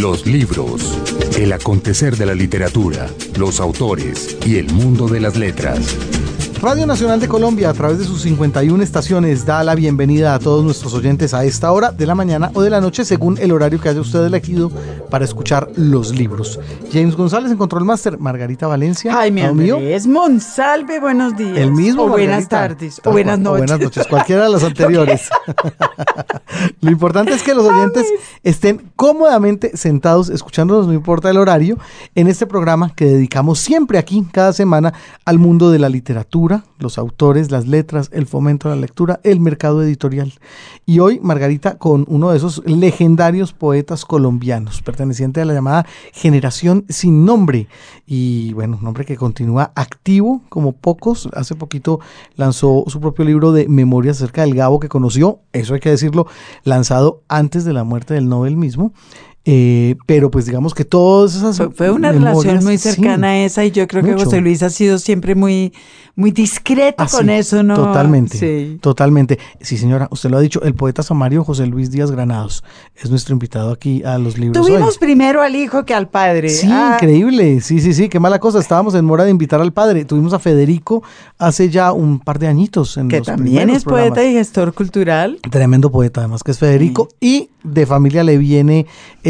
Los libros, el acontecer de la literatura, los autores y el mundo de las letras. Radio Nacional de Colombia, a través de sus 51 estaciones, da la bienvenida a todos nuestros oyentes a esta hora de la mañana o de la noche, según el horario que haya usted elegido para escuchar los libros. James González encontró el máster, Margarita Valencia. Ay, mi es Monsalve, buenos días. El mismo. O buenas tardes. O buenas noches. buenas noches, cualquiera de las anteriores. Lo importante es que los oyentes estén cómodamente sentados escuchándonos, no importa el horario, en este programa que dedicamos siempre aquí, cada semana, al mundo de la literatura los autores, las letras, el fomento de la lectura, el mercado editorial. Y hoy Margarita con uno de esos legendarios poetas colombianos, perteneciente a la llamada generación sin nombre. Y bueno, un que continúa activo como pocos. Hace poquito lanzó su propio libro de memorias acerca del Gabo que conoció, eso hay que decirlo, lanzado antes de la muerte del Nobel mismo. Eh, pero pues digamos que todas esas... Fue, una relación muy cercana a esa y yo creo que José Luis ha sido siempre muy, muy discreto ah, con eso, ¿no? Totalmente, sí. totalmente. Sí, señora, usted lo ha dicho, el poeta Samario José Luis Díaz Granados es nuestro invitado aquí a los libros. Tuvimos primero al hijo que al padre. Sí, ah. increíble, sí, sí, sí, qué mala cosa, estábamos en mora de invitar al padre. Tuvimos a Federico hace ya un par de añitos. En que también es poeta y gestor cultural. Tremendo poeta, además que es Federico. Y de familia le viene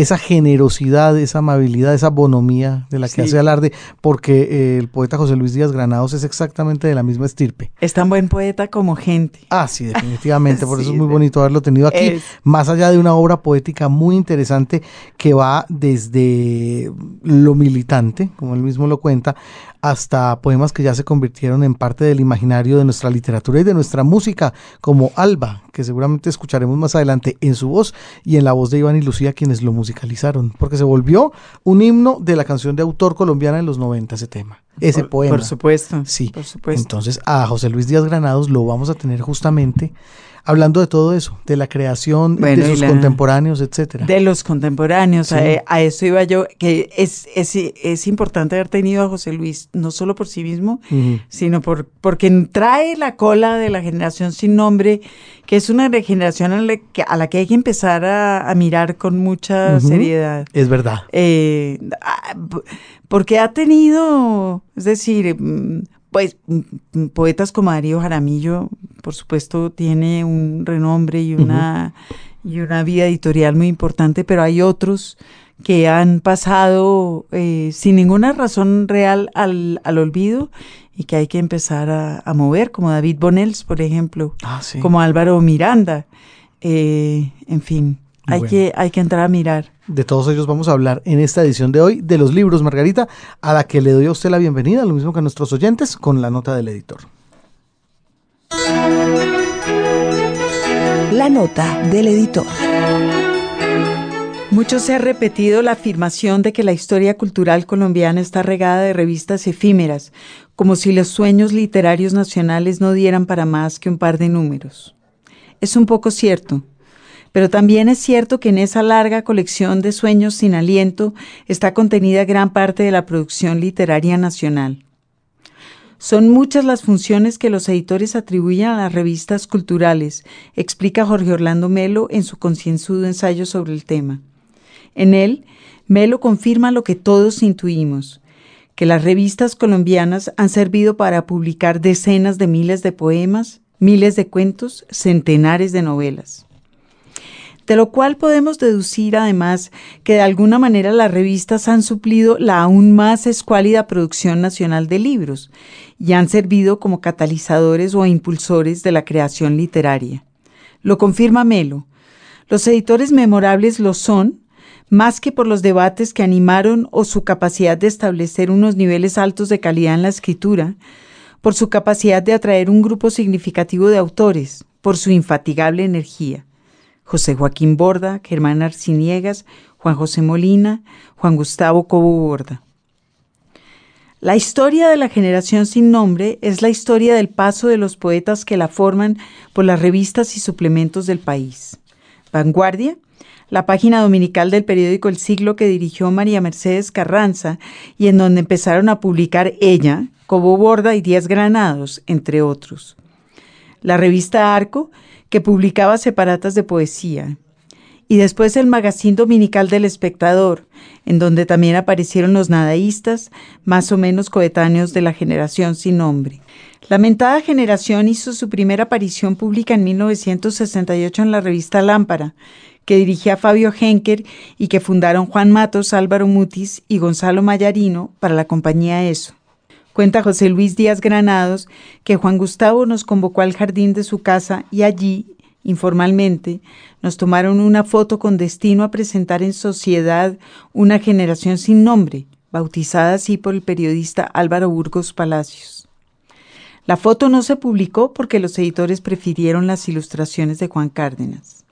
esa generosidad, esa amabilidad, esa bonomía de la que hace alarde, porque eh, el poeta José Luis Díaz Granados es exactamente de la misma estirpe. Es tan buen poeta como gente. Ah, sí, definitivamente, por eso es muy bonito haberlo tenido aquí, más allá de una obra poética muy interesante que va desde lo militante, como él mismo lo cuenta, hasta poemas que ya se convirtieron en parte del imaginario de nuestra literatura y de nuestra música, como Alba, que seguramente escucharemos más adelante en su voz y en la voz de Iván y Lucía, quienes lo musicalizaron, porque se volvió un himno de la canción de autor colombiana en los 90 ese tema, ese poema. Por supuesto. Sí. Por supuesto. Entonces, a José Luis Díaz Granados lo vamos a tener justamente hablando de todo eso, de la creación de sus contemporáneos, etcétera. De los contemporáneos, a, eso iba yo, que es, es, es, importante haber tenido a José Luis, no solo por sí mismo, sino por, porque trae la cola de la generación sin nombre, que es una generación a la que, a la que hay que empezar a, mirar con mucha seriedad. Es verdad. Eh, porque ha tenido, es decir, mm, pues poetas como Darío Jaramillo, por supuesto, tiene un renombre y una, y una vida editorial muy importante, pero hay otros que han pasado eh, sin ninguna razón real al, al, olvido y que hay que empezar a, mover, como David Bonels, por ejemplo, ah, como Álvaro Miranda, eh, en fin. Hay, que, hay que entrar a mirar. De todos ellos vamos a hablar en esta edición de hoy de los libros, Margarita, a la que le doy a usted la bienvenida, lo mismo que a nuestros oyentes, con la nota del editor. La nota del editor. Mucho se ha repetido la afirmación de que la historia cultural colombiana está regada de revistas efímeras, como si los sueños literarios nacionales no dieran para más que un par de números. Es un poco cierto, pero también es cierto que en esa larga colección de sueños sin aliento está contenida gran parte de la producción literaria nacional. Son muchas las funciones que los editores atribuyen a las revistas culturales, explica Jorge Orlando Melo en su concienzudo ensayo sobre el tema. En él, Melo confirma lo que todos intuimos, que las revistas colombianas han servido para publicar decenas de miles de poemas, miles de cuentos, centenares de novelas de lo cual podemos deducir además que de alguna manera las revistas han suplido la aún más escuálida producción nacional de libros y han servido como catalizadores o impulsores de la creación literaria. Lo confirma Melo. Los editores memorables lo son, más que por los debates que animaron o su capacidad de establecer unos niveles altos de calidad en la escritura, por su capacidad de atraer un grupo significativo de autores, por su infatigable energía. José Joaquín Borda, Germán Arciniegas, Juan José Molina, Juan Gustavo Cobo Borda. La historia de la generación sin nombre es la historia del paso de los poetas que la forman por las revistas y suplementos del país. Vanguardia, la página dominical del periódico El Siglo que dirigió María Mercedes Carranza y en donde empezaron a publicar ella, Cobo Borda y Díaz Granados, entre otros. La revista Arco, que publicaba separatas de poesía, y después el magazín dominical del espectador, en donde también aparecieron los nadaístas, más o menos coetáneos de la generación sin nombre. La mentada generación hizo su primera aparición pública en 1968 en la revista Lámpara, que dirigía Fabio Henker y que fundaron Juan Matos, Álvaro Mutis y Gonzalo Mayarino para la compañía ESO. Cuenta José Luis Díaz Granados que Juan Gustavo nos convocó al jardín de su casa y allí, informalmente, nos tomaron una foto con destino a presentar en sociedad una generación sin nombre, bautizada así por el periodista Álvaro Burgos Palacios. La foto no se publicó porque los editores prefirieron las ilustraciones de Juan Cárdenas.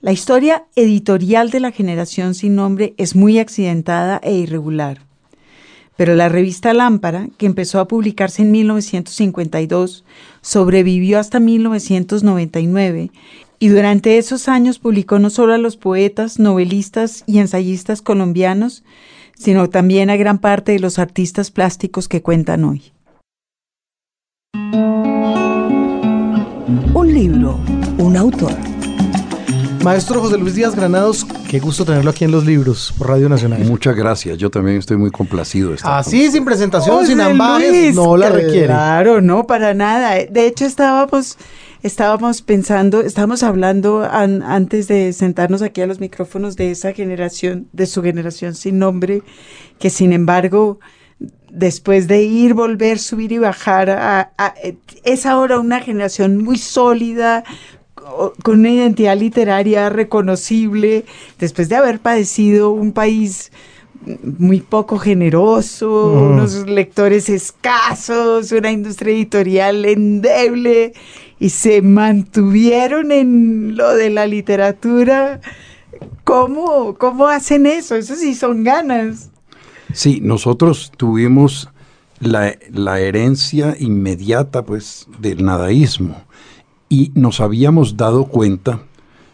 La historia editorial de la generación sin nombre es muy accidentada e irregular. Pero la revista Lámpara, que empezó a publicarse en 1952, sobrevivió hasta 1999 y durante esos años publicó no solo a los poetas, novelistas y ensayistas colombianos, sino también a gran parte de los artistas plásticos que cuentan hoy. Un libro, un autor. Maestro José Luis Díaz Granados, qué gusto tenerlo aquí en los libros por Radio Nacional. Muchas gracias, yo también estoy muy complacido. De estar Así, con- sin presentación, sin ambajes, no la requiere. Claro, no, para nada. De hecho, estábamos, estábamos pensando, estábamos hablando an- antes de sentarnos aquí a los micrófonos de esa generación, de su generación sin nombre, que sin embargo, después de ir, volver, subir y bajar, a- a- es ahora una generación muy sólida, con una identidad literaria reconocible, después de haber padecido un país muy poco generoso, Mm. unos lectores escasos, una industria editorial endeble, y se mantuvieron en lo de la literatura. ¿Cómo, cómo hacen eso? Eso sí son ganas. Sí, nosotros tuvimos la, la herencia inmediata pues del nadaísmo y nos habíamos dado cuenta,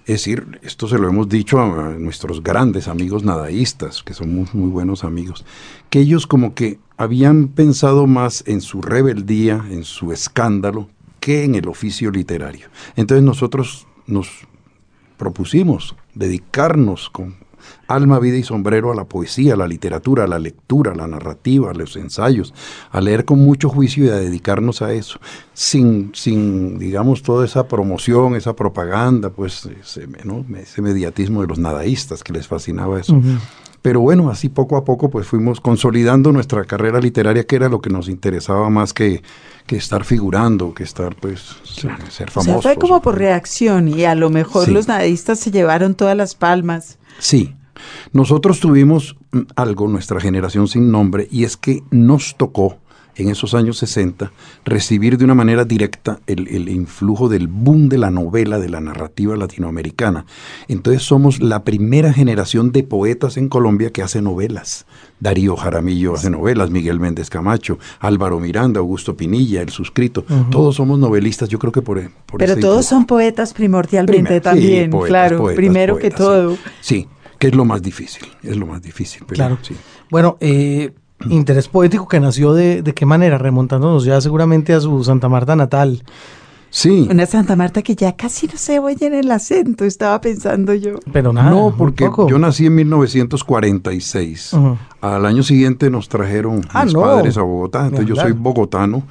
es decir, esto se lo hemos dicho a, nuestros grandes amigos nadaístas, que son muy, muy buenos amigos, que ellos como que habían pensado más en su rebeldía, en su escándalo, que en el oficio literario. Entonces nosotros nos propusimos dedicarnos con alma, vida y sombrero a la poesía, a la literatura, a la lectura, a la narrativa, a los ensayos, a leer con mucho juicio y a dedicarnos a eso, sin, sin digamos, toda esa promoción, esa propaganda, pues ese, ¿no? ese mediatismo de los nadaístas que les fascinaba eso. Pero bueno, así poco a poco pues fuimos consolidando nuestra carrera literaria, que era lo que nos interesaba más que, que estar figurando, que estar pues ser O sea, famosos. fue como por reacción y a lo mejor Sí. los nadistas se llevaron todas las palmas. Sí, nosotros tuvimos mm, algo, nuestra generación sin nombre, y es que nos tocó en esos años 60 recibir de una manera directa el, el influjo del boom de la novela, de la narrativa latinoamericana. Entonces somos la primera generación de poetas en Colombia que hace novelas. Darío Jaramillo hace novelas, Miguel Méndez Camacho, Álvaro Miranda, Augusto Pinilla, El Suscrito. Todos somos novelistas, yo creo que por, por Pero ese todos son poetas primordialmente sí, también, poetas, claro, poetas, primero que sí. todo. Sí, que es lo más difícil, es lo más difícil. pero Claro. sí. Bueno, eh, interés poético que nació de, de qué manera, remontándonos ya seguramente a su Santa Marta natal. Sí, Una Santa Marta que ya casi no se oye en el acento, estaba pensando yo. Pero nada, no, porque poco. yo nací en 1946. Ujú. Al año siguiente nos trajeron Ah, mis no. padres a Bogotá. Entonces yo soy bogotano,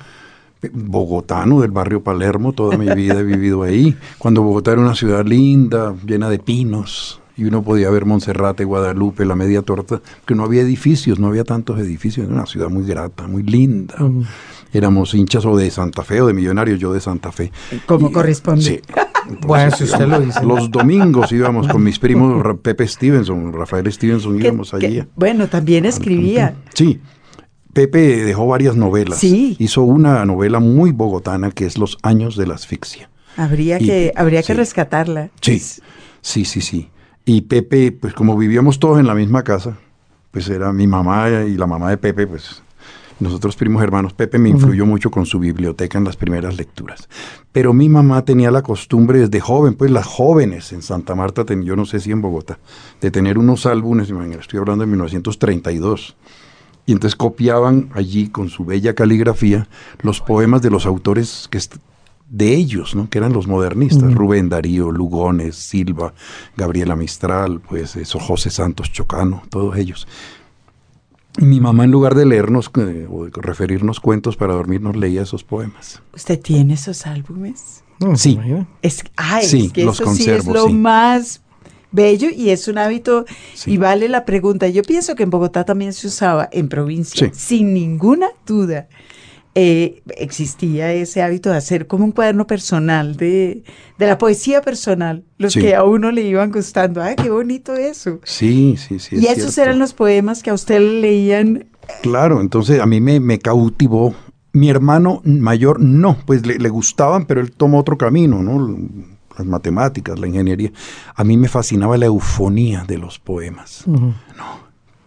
bogotano del barrio Palermo. Toda mi vida he vivido ahí. Cuando Bogotá era una ciudad linda, llena de pinos. Y uno podía ver Monserrate, Guadalupe, la media torta, que no había edificios, no había tantos edificios, era una ciudad muy grata, muy linda. Ujú. Éramos hinchas o de Santa Fe o de Millonarios, yo de Santa Fe. Como Y- corresponde. Sí. Bueno, si usted lo dice. Los domingos íbamos con mis primos Pepe Stevenson, Rafael Stevenson, íbamos que- allí. bueno, también escribía. Sí. Pepe dejó varias novelas. Sí. Hizo una novela muy bogotana que es Los años de la asfixia. Habría Y- que, habría que rescatarla. Sí, sí, sí, sí. Y Pepe, pues como vivíamos todos en la misma casa, pues era mi mamá y la mamá de Pepe, pues nosotros primos hermanos, Pepe me influyó mucho con su biblioteca en las primeras lecturas. Pero mi mamá tenía la costumbre desde joven, pues las jóvenes en Santa Marta, ten- yo no sé si en Bogotá, de tener unos álbumes, estoy hablando de 1932. Y entonces copiaban allí con su bella caligrafía los poemas de los autores que de ellos, ¿no? que eran los modernistas, Rubén Darío, Lugones, Silva, Gabriela Mistral, pues eso, José Santos Chocano, todos ellos. Y mi mamá, en lugar de leernos eh, o de referirnos cuentos para dormir, nos leía esos poemas. ¿Usted tiene esos álbumes? Sí. Es, ay, Sí, es que los eso sí es lo sí. más bello y es un hábito Sí. y vale la pregunta. Yo pienso que en Bogotá también se usaba, en provincia, Sí. sin ninguna duda. Eh, existía ese hábito de hacer como un cuaderno personal de, de la poesía personal, los Sí. que a uno le iban gustando. ¡Ay, qué bonito eso! Sí, sí, sí. y es esos cierto. eran los poemas que a usted le leían. Claro, entonces a mí me, me cautivó. Mi hermano mayor no, pues le, le gustaban, pero él tomó otro camino, ¿no? Las matemáticas, la ingeniería. A mí me fascinaba la eufonía de los poemas.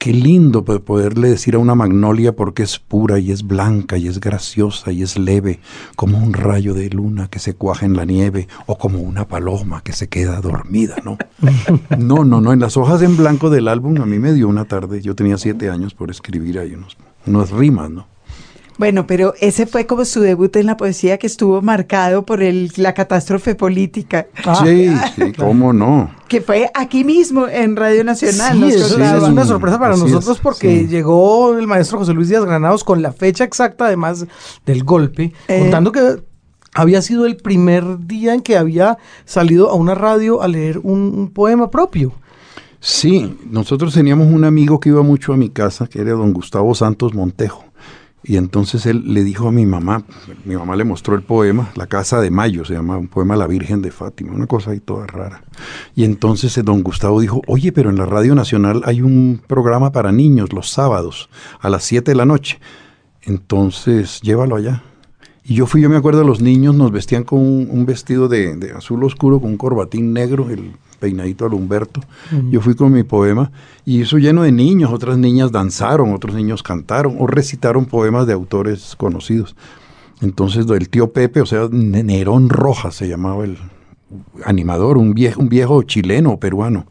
Qué lindo po- poderle decir a una magnolia porque es pura y es blanca y es graciosa y es leve, como un rayo de luna que se cuaja en la nieve o como una paloma que se queda dormida, ¿no? No, no, no, en las hojas en blanco del álbum a mí me dio una tarde, yo tenía siete años por escribir ahí unos, unas rimas, ¿no? Bueno, pero ese fue como su debut en la poesía que estuvo marcado por el, la catástrofe política, sí, sí, cómo no. que fue aquí mismo en Radio Nacional. Sí, nos eso contaba. es una sorpresa para Así nosotros es, porque sí. llegó el maestro José Luis Díaz Granados con la fecha exacta además del golpe, Eh. contando que había sido el primer día en que había salido a una radio a leer un, un poema propio. Sí, nosotros teníamos un amigo que iba mucho a mi casa, que era don Gustavo Santos Montejo. Y entonces él le dijo a mi mamá, mi mamá le mostró el poema, La Casa de Mayo, se llama un poema La Virgen de Fátima, una cosa ahí toda rara. Y entonces eh, don Gustavo dijo, oye, pero en la Radio Nacional hay un programa para niños los sábados a las 7 de la noche. Entonces, llévalo allá. Y yo fui, yo me acuerdo, los niños nos vestían con un, vestido de, de azul oscuro, con un corbatín negro, el peinadito al Humberto. Yo fui con mi poema y eso lleno de niños, otras niñas danzaron, otros niños cantaron o recitaron poemas de autores conocidos. Entonces el tío Pepe, o sea, Ne- Nerón Rojas se llamaba el animador, un viejo, un viejo chileno, peruano,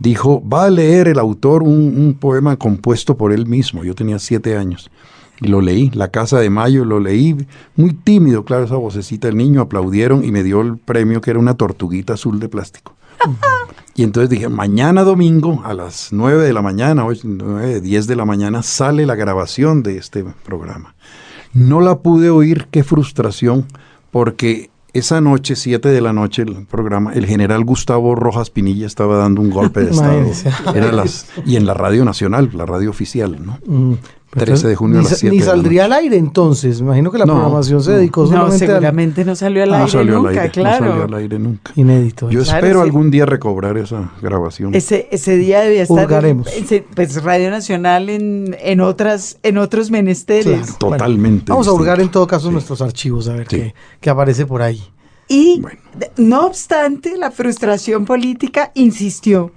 dijo, va a leer el autor un, un poema compuesto por él mismo. Yo tenía siete años. Y lo leí, La Casa de Mayo, lo leí muy tímido, claro, esa vocecita del niño, aplaudieron y me dio el premio que era una tortuguita azul de plástico. Y entonces dije, mañana domingo a las 9 de la mañana, o 9, 10 de la mañana, sale la grabación de este programa. No la pude oír, qué frustración, porque esa noche, 7 de la noche, el programa, el general Gustavo Rojas Pinilla estaba dando un golpe de Estado. Era las, y en la radio nacional, la radio oficial, ¿no? Mm, 13 de junio a ni, las sa- 7 Ni saldría al aire entonces. Me imagino que la No, programación se no. dedicó No, solamente al seguramente no salió al No aire salió nunca, al aire, claro. no salió al aire nunca. inédito. Yo Claro, espero sí. algún día recobrar esa grabación. Ese, ese día debía estar Hurgaremos. ese- pues Radio Nacional en, en otras en otros menesteres. Claro. Totalmente. Vamos a hurgar en todo caso Sí. nuestros archivos a ver Sí. qué, qué aparece por ahí. Y Bueno. no obstante, la frustración política insistió.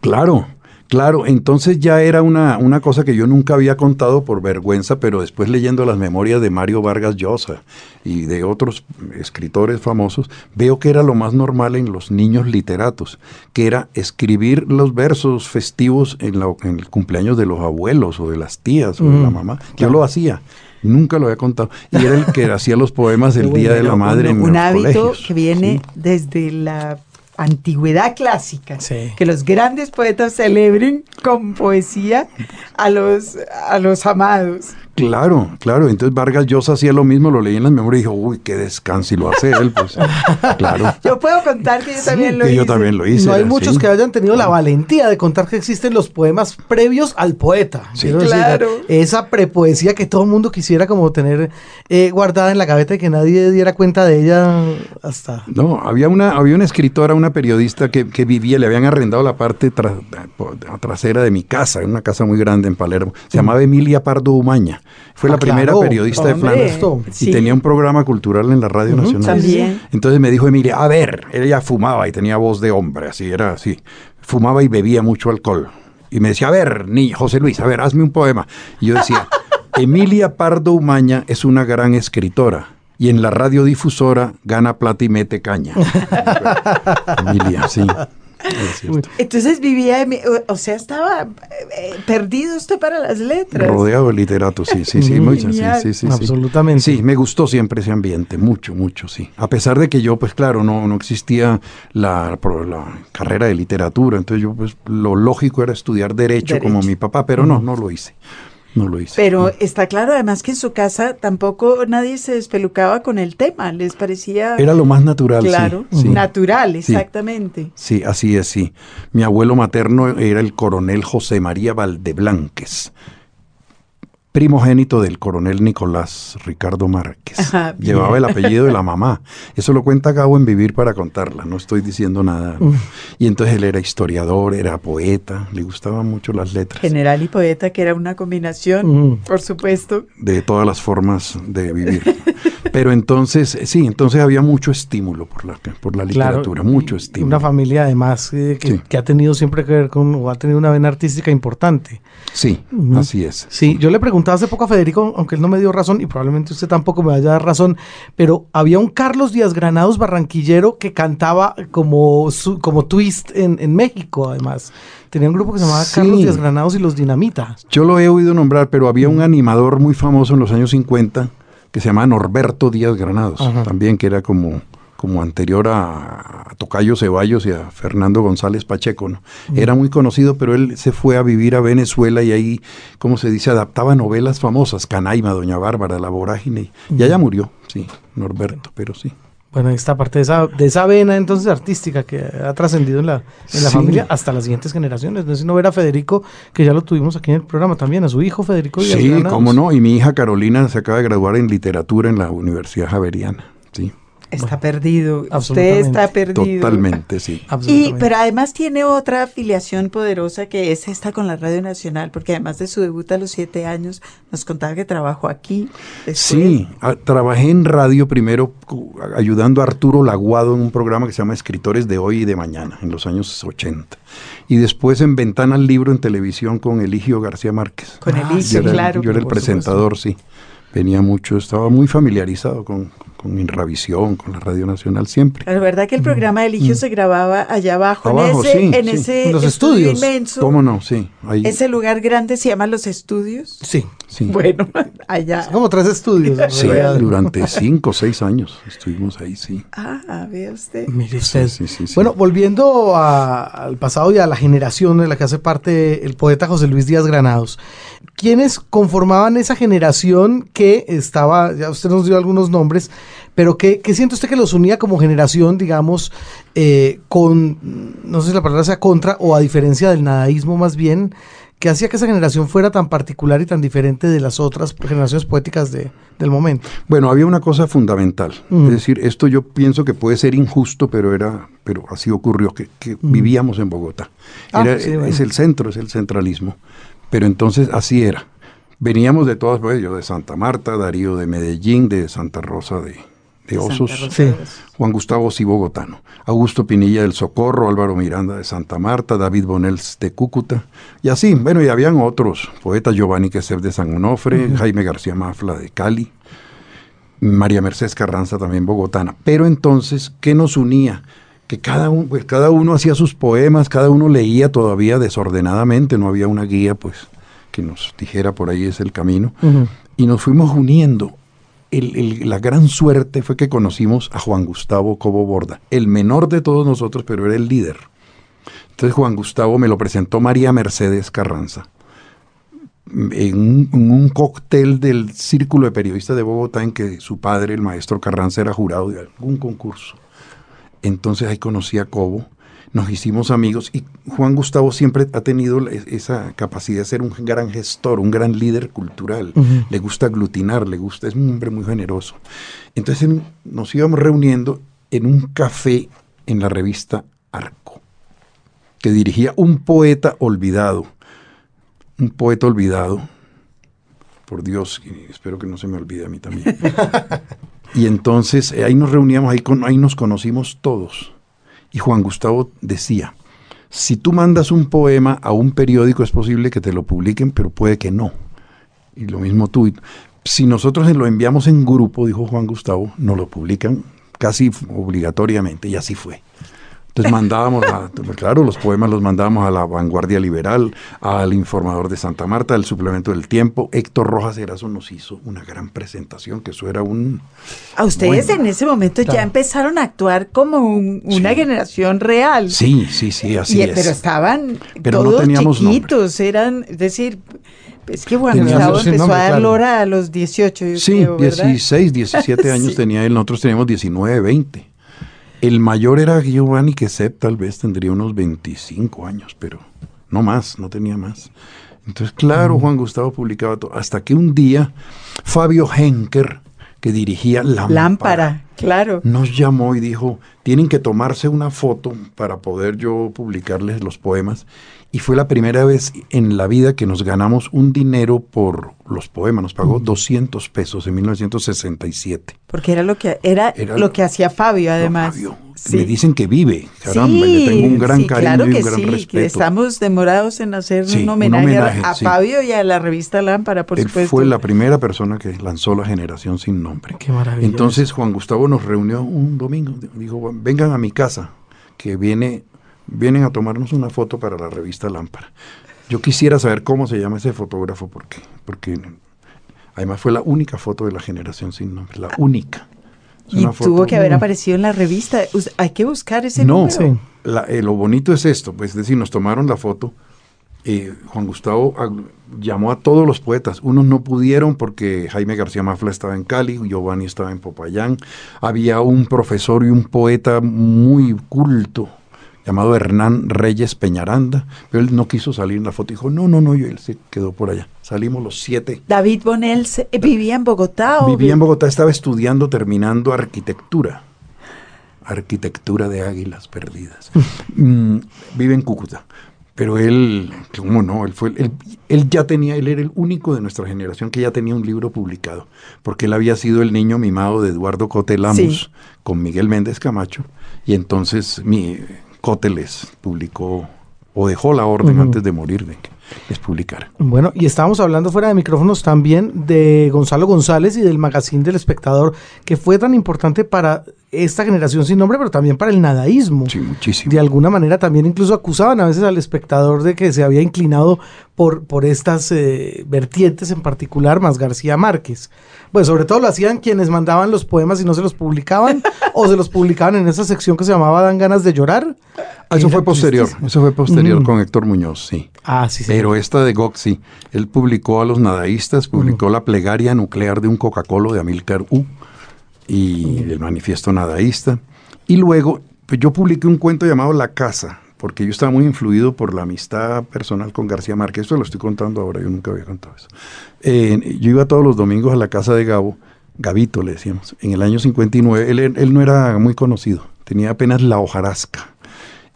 Claro, claro. Entonces ya era una, una cosa que yo nunca había contado por vergüenza, pero después leyendo las memorias de Mario Vargas Llosa y de otros escritores famosos, veo que era lo más normal en los niños literatos, que era escribir los versos festivos en, la- en el cumpleaños de los abuelos o de las tías o de la Mm, mamá. Yo claro. lo hacía. Nunca lo había contado. Y era el que hacía los poemas del Día de la Madre en un los hábito colegios. que viene Sí. desde la antigüedad clásica. Sí. Que los grandes poetas celebren con poesía a los, a los amados. Claro, claro. Entonces Vargas Llosa hacía lo mismo, lo leí en las memorias y dijo, uy, qué descanso. Y lo hace él, pues. claro. Yo puedo contar que yo también lo que yo hice. también lo hice. no hay muchos así. que hayan tenido la valentía de contar que existen los poemas previos al poeta. Sí. Decir, Claro. esa prepoesía que todo el mundo quisiera como tener eh, guardada en la gaveta y que nadie diera cuenta de ella hasta... No, había una, había una escritora, una periodista que, que vivía, le habían arrendado la parte tra- trasera de mi casa, una casa muy grande en Palermo. Se llamaba Emilia Pardo Umaña. Fue Ah, la primera claro, periodista de Flanders. esto. Y tenía un programa cultural en la Radio Nacional. También. Entonces me dijo Emilia, a ver, ella fumaba y tenía voz de hombre, así era así. Fumaba y bebía mucho alcohol. Y me decía, a ver, ni José Luis, a ver, hazme un poema. Y yo decía, Emilia Pardo Umaña es una gran escritora. Y en la radiodifusora gana plata y mete caña. Emilia, sí. Cierto. Entonces vivía, en mi- o- o sea, estaba eh, perdido usted para las letras. Rodeado de literatos, sí, sí, sí, sí, Genial. sí, sí, sí. Absolutamente. Sí, me gustó siempre ese ambiente, mucho, mucho, sí. A pesar de que yo, pues claro, no, no existía la, carrera de literatura, entonces yo, pues lo lógico era estudiar derecho, Derecho. como mi papá, pero no, no lo hice, no lo hice. Pero está claro además que en su casa tampoco nadie se despelucaba con el tema, les parecía Era lo más natural, sí, claro, sí. natural, Sí. exactamente. Sí, así es, sí. Mi abuelo materno era el coronel José María Valdeblanques, primogénito del coronel Nicolás Ricardo Márquez. Ajá. Llevaba el apellido de la mamá. Eso lo cuenta Gabo en Vivir para contarla, no estoy diciendo nada. ¿no? Y entonces él era historiador, era poeta, le gustaban mucho las letras. General y poeta, que era una combinación, Mm. por supuesto. de todas las formas de vivir. Pero entonces, sí, entonces había mucho estímulo por la, por la literatura, mucho estímulo. Una familia además eh, que, Sí. que ha tenido siempre que ver con, o ha tenido una vena artística importante. Sí, así es. Sí, yo le preguntaba hace poco a Federico, aunque él no me dio razón y probablemente usted tampoco me vaya a dar razón, pero había un Carlos Díaz Granados barranquillero que cantaba como, su- como twist en, en México, además. Tenía un grupo que se llamaba Sí. Carlos Díaz Granados y los Dinamita. Yo lo he oído nombrar, pero había un animador muy famoso en los años 50 que se llamaba Norberto Díaz Granados, Ajá. también que era como, como anterior a, a Tocayo Ceballos y a Fernando González Pacheco. ¿no? Era muy conocido, pero él se fue a vivir a Venezuela y ahí, como se dice, adaptaba novelas famosas, Canaima, Doña Bárbara, La Vorágine, y allá murió, sí, Norberto, pero sí. Bueno, esta parte de esa, de esa vena entonces artística que ha trascendido en la, en la Sí. familia hasta las siguientes generaciones. No sé si no ver a Federico, que ya lo tuvimos aquí en el programa también, a su hijo Federico Díaz Sí, Granados. cómo no, y mi hija Carolina se acaba de graduar en literatura en la Universidad Javeriana, sí, Está perdido. Usted está perdido. totalmente, sí. Y, pero además tiene otra afiliación poderosa que es esta con la Radio Nacional, porque además de su debut a los siete años, nos contaba que trabajó aquí. después. Sí, a- trabajé en radio primero ayudando a Arturo Laguado en un programa que se llama Escritores de Hoy y de Mañana, en los años 80. Y después en Ventana al Libro en televisión con Eligio García Márquez. Con Ah, Eligio, yo era, claro. yo era el presentador, sí. Venía mucho, estaba muy familiarizado con, con Inravisión, con la Radio Nacional siempre. La verdad que el programa de Eligio se grababa allá abajo, Mm. Abajo, en ese, sí, en sí. ese En los estudio estudios. inmenso. ¿Cómo no? Sí, ahí. Ese lugar grande se llama Los Estudios. Sí, sí. Bueno, allá. como tres estudios. Sí, durante cinco o seis años estuvimos ahí, sí. Ah, vea usted. Mire usted. Sí, sí, sí. Bueno, volviendo a- al pasado y a la generación de la que hace parte el poeta José Luis Díaz Granados, ¿quiénes conformaban esa generación que estaba, ya usted nos dio algunos nombres, pero que, que siente usted que los unía como generación, digamos, eh, con, no sé si la palabra sea contra o a diferencia del nadaísmo más bien, que hacía que esa generación fuera tan particular y tan diferente de las otras generaciones poéticas de, del momento? Bueno, había una cosa fundamental. Mm. Es decir, esto yo pienso que puede ser injusto, pero era, pero así ocurrió, que, que vivíamos en Bogotá. Ah, Era- sí, bueno. Es el centro, es el centralismo. Pero entonces así era. Veníamos de todas, pues, yo de Santa Marta, Darío de Medellín, de Santa Rosa de, de Osos, Sí. Juan Gustavo sí bogotano, Augusto Pinilla del Socorro, Álvaro Miranda de Santa Marta, David Bonels de Cúcuta, y así, bueno, y habían otros, poetas Giovanni Queser de San Onofre, Jaime García Mafla de Cali, María Mercedes Carranza también bogotana. Pero entonces, ¿qué nos unía? Que cada, uno, pues, cada uno hacía sus poemas, cada uno leía todavía desordenadamente, no había una guía pues que nos dijera por ahí es el camino, y nos fuimos uniendo. La gran suerte fue que conocimos a Juan Gustavo Cobo Borda, el menor de todos nosotros, pero era el líder. Entonces Juan Gustavo me lo presentó María Mercedes Carranza en un, en un cóctel del Círculo de Periodistas de Bogotá en que su padre, el maestro Carranza, era jurado de algún concurso. Entonces ahí conocí a Cobo, nos hicimos amigos y Juan Gustavo siempre ha tenido esa capacidad de ser un gran gestor, un gran líder cultural. Le gusta aglutinar, le gusta, es un hombre muy generoso. Entonces en- nos íbamos reuniendo en un café en la revista Arco, que dirigía un poeta olvidado, un poeta olvidado, por Dios, espero que no se me olvide a mí también. y entonces eh, ahí nos reuníamos, ahí, con- ahí nos conocimos todos. Y Juan Gustavo decía, si tú mandas un poema a un periódico es posible que te lo publiquen, pero puede que no. Y lo mismo tú. Si nosotros lo enviamos en grupo, dijo Juan Gustavo, nos lo publican casi obligatoriamente, y así fue. Entonces Entonces mandábamos, a, claro, los poemas los mandábamos a la Vanguardia Liberal, al Informador de Santa Marta, al Suplemento del Tiempo. Héctor Rojas Erazo nos hizo una gran presentación, que eso era un... A ustedes en ese momento ya empezaron a actuar como una generación real. Sí, sí, sí, así es. Pero estaban todos chiquitos, eran, es decir... Es que Juan Gustavo empezó a dar lora a los 18. sí, 16, 17 años tenía él, nosotros teníamos 19, 20. El mayor era Giovanni que Sepp tal vez tendría unos 25 años, pero no más, no tenía más. Entonces, claro, Juan Gustavo publicaba todo. Hasta que un día Fabio Henker, que dirigía Lámpara, Lámpara, claro. nos llamó y dijo, tienen que tomarse una foto para poder yo publicarles los poemas. Y fue la primera vez en la vida que nos ganamos un dinero por los poemas. Nos pagó 200 pesos en 1967. Porque era lo que era, lo que hacía Fabio, además. Fabio. Me dicen que vive, caramba, le tengo un gran cariño y un gran respeto. Que estamos demorados en hacer un homenaje, a, Fabio y a la revista Lámpara, por Él supuesto. Fue la primera persona que lanzó la generación sin nombre. Qué maravilla. Entonces Juan Gustavo nos reunió un domingo, dijo, vengan a mi casa, que viene vienen a tomarnos una foto para la revista Lámpara. Yo quisiera saber cómo se llama ese fotógrafo, porque, porque además fue la única foto de la generación sin nombre, la única. y tuvo que haber aparecido en la revista. Hay que buscar ese no, número. No, eh, lo bonito es esto, pues es decir, nos tomaron la foto. Eh, Juan Gustavo llamó a todos los poetas. Unos no pudieron porque Jaime García Mafla estaba en Cali, Giovanni estaba en Popayán. Había un profesor y un poeta muy culto, llamado Hernán Reyes Peñaranda, pero él no quiso salir en la foto, dijo, no, no, no, y él se quedó por allá. Salimos los siete. David Bonel eh, vivía en Bogotá. Vivía en Bogotá, estaba estudiando, terminando arquitectura. Arquitectura de águilas perdidas. Mm, vive en Cúcuta. Pero él, ¿cómo no? Él, fue, él, ya tenía, él era el único de nuestra generación que ya tenía un libro publicado, porque él había sido el niño mimado de Eduardo Cotelamos con Miguel Méndez Camacho, y entonces mi, Coteles publicó o dejó la orden antes de morir de que les publicara. Bueno, y estábamos hablando fuera de micrófonos también de Gonzalo González y del magazine del espectador, que fue tan importante para esta generación sin nombre, pero también para el nadaísmo. Sí, muchísimo. De alguna manera también incluso acusaban a veces al espectador de que se había inclinado por, por estas eh, vertientes en particular, más García Márquez. Pues sobre todo lo hacían quienes mandaban los poemas y no se los publicaban, o se los publicaban en esa sección que se llamaba Dan ganas de llorar. Ah, eso fue posterior, eso fue posterior con Héctor Muñoz, sí. Ah, sí, sí. Pero esta de Goxi, él publicó a los nadaístas, publicó la plegaria nuclear de un Coca-Cola de Amílcar U y el manifiesto nadaísta. Y luego pues yo publiqué un cuento llamado La Casa, porque yo estaba muy influido por la amistad personal con García Márquez. Esto lo estoy contando ahora, yo nunca había contado eso. Eh, yo iba todos los domingos a la casa de Gabo, Gabito le decíamos, en el año 59. Él, él no era muy conocido, tenía apenas la hojarasca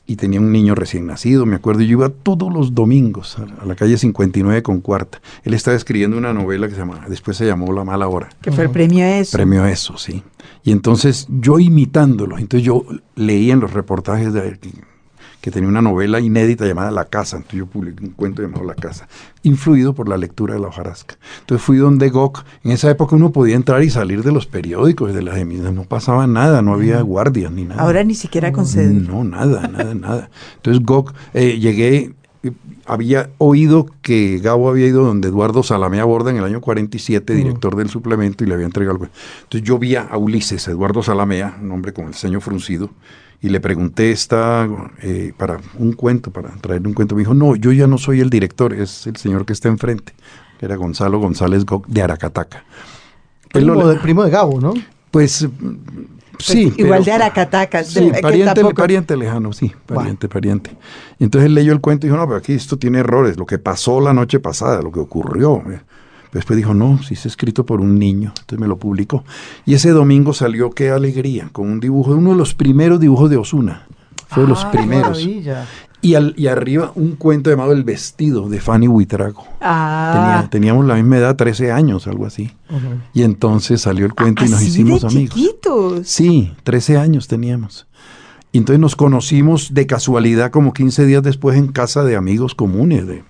y tenía un niño recién nacido, me acuerdo, yo iba todos los domingos a, la calle 59 con cuarta. Él estaba escribiendo una novela que se llama, después se llamó La mala hora. Que fue el premio eso. Premio eso, sí. Y entonces yo imitándolo, entonces yo leía en los reportajes de que tenía una novela inédita llamada La Casa, entonces yo publiqué un cuento llamado La Casa, influido por la lectura de la hojarasca. Entonces fui donde Gok, en esa época uno podía entrar y salir de los periódicos, de las emisiones, no pasaba nada, no había guardias ni nada. Ahora ni siquiera concede. No, nada, nada, nada. Entonces Gok, eh, llegué, había oído que Gabo había ido donde Eduardo Salamea Borda en el año 47, director del suplemento, y le había entregado algo. Entonces yo vi a Ulises, Eduardo Salamea, un hombre con el ceño fruncido, y le pregunté esta eh, para un cuento, para traerle un cuento. Me dijo, no, yo ya no soy el director, es el señor que está enfrente, que era Gonzalo González de Aracataca. Primo, de, primo de Gabo, ¿no? Pues, pues sí. Igual de Aracataca. Sí, pariente, pariente lejano, sí, pariente, pariente. Y entonces él leyó el cuento y dijo, no, pero aquí esto tiene errores, lo que pasó la noche pasada, lo que ocurrió. Después dijo, no, si es escrito por un niño. Entonces me lo publicó. Y ese domingo salió Qué Alegría, con un dibujo, uno de los primeros dibujos de Osuna. Fue de los ah, primeros. Y, al, y arriba un cuento llamado El vestido de Fanny Huitrago. Ah. teníamos la misma edad, 13 años, algo así. Y entonces salió el cuento y nos hicimos de amigos. Chiquitos. Sí, 13 años teníamos. Y entonces nos conocimos de casualidad como 15 días después en casa de amigos comunes, de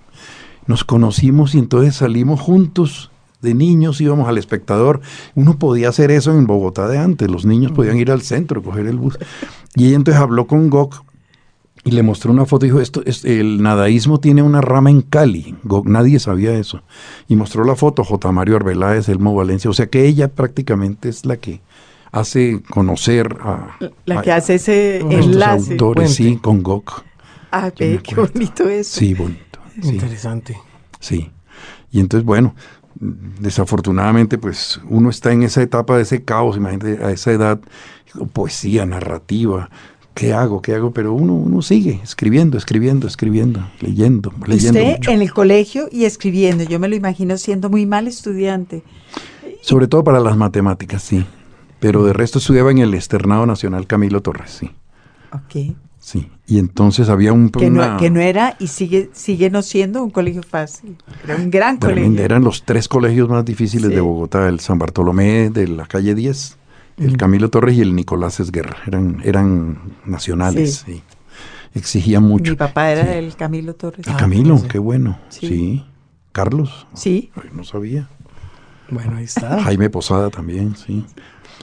nos conocimos y entonces salimos juntos de niños, íbamos al espectador. Uno podía hacer eso en Bogotá de antes, los niños podían ir al centro, coger el bus. Y ella entonces habló con Gok Y le mostró una foto y dijo, esto es, el nadaísmo tiene una rama en Cali. Go- nadie sabía eso. Y mostró la foto, J. Mario Arbeláez, Elmo Valencia. O sea que ella prácticamente es la que hace conocer a, La a- que hace ese a enlace. autores, sí, con Gok. Ah, qué bonito eso. Sí, bonito. Sí. Interesante. Sí. Y entonces, bueno, desafortunadamente, pues uno está en esa etapa de ese caos, imagínate, a esa edad, poesía, narrativa. ¿Qué hago? ¿Qué hago? Pero uno, uno sigue escribiendo, escribiendo, escribiendo, leyendo, leyendo Usted mucho. en el colegio y escribiendo. Yo me lo imagino siendo muy mal estudiante. Sobre todo para las matemáticas, sí. Pero de resto estudiaba en el Externado Nacional Camilo Torres, sí. Ok. Sí. Y entonces había un... Que, una- que no era y sigue, sigue no siendo un colegio fácil. Era un gran Tremendo, colegio. Eran los tres colegios más difíciles Sí. de Bogotá, el San Bartolomé de la calle 10, el Camilo Torres y el Nicolás Esguerra. Eran, eran nacionales y exigían mucho. Mi papá era Sí. del Camilo Torres. El Camilo, sí. qué bueno. Sí. Sí. Carlos, Sí. ay, no sabía. Bueno, ahí está. Jaime Posada también, sí.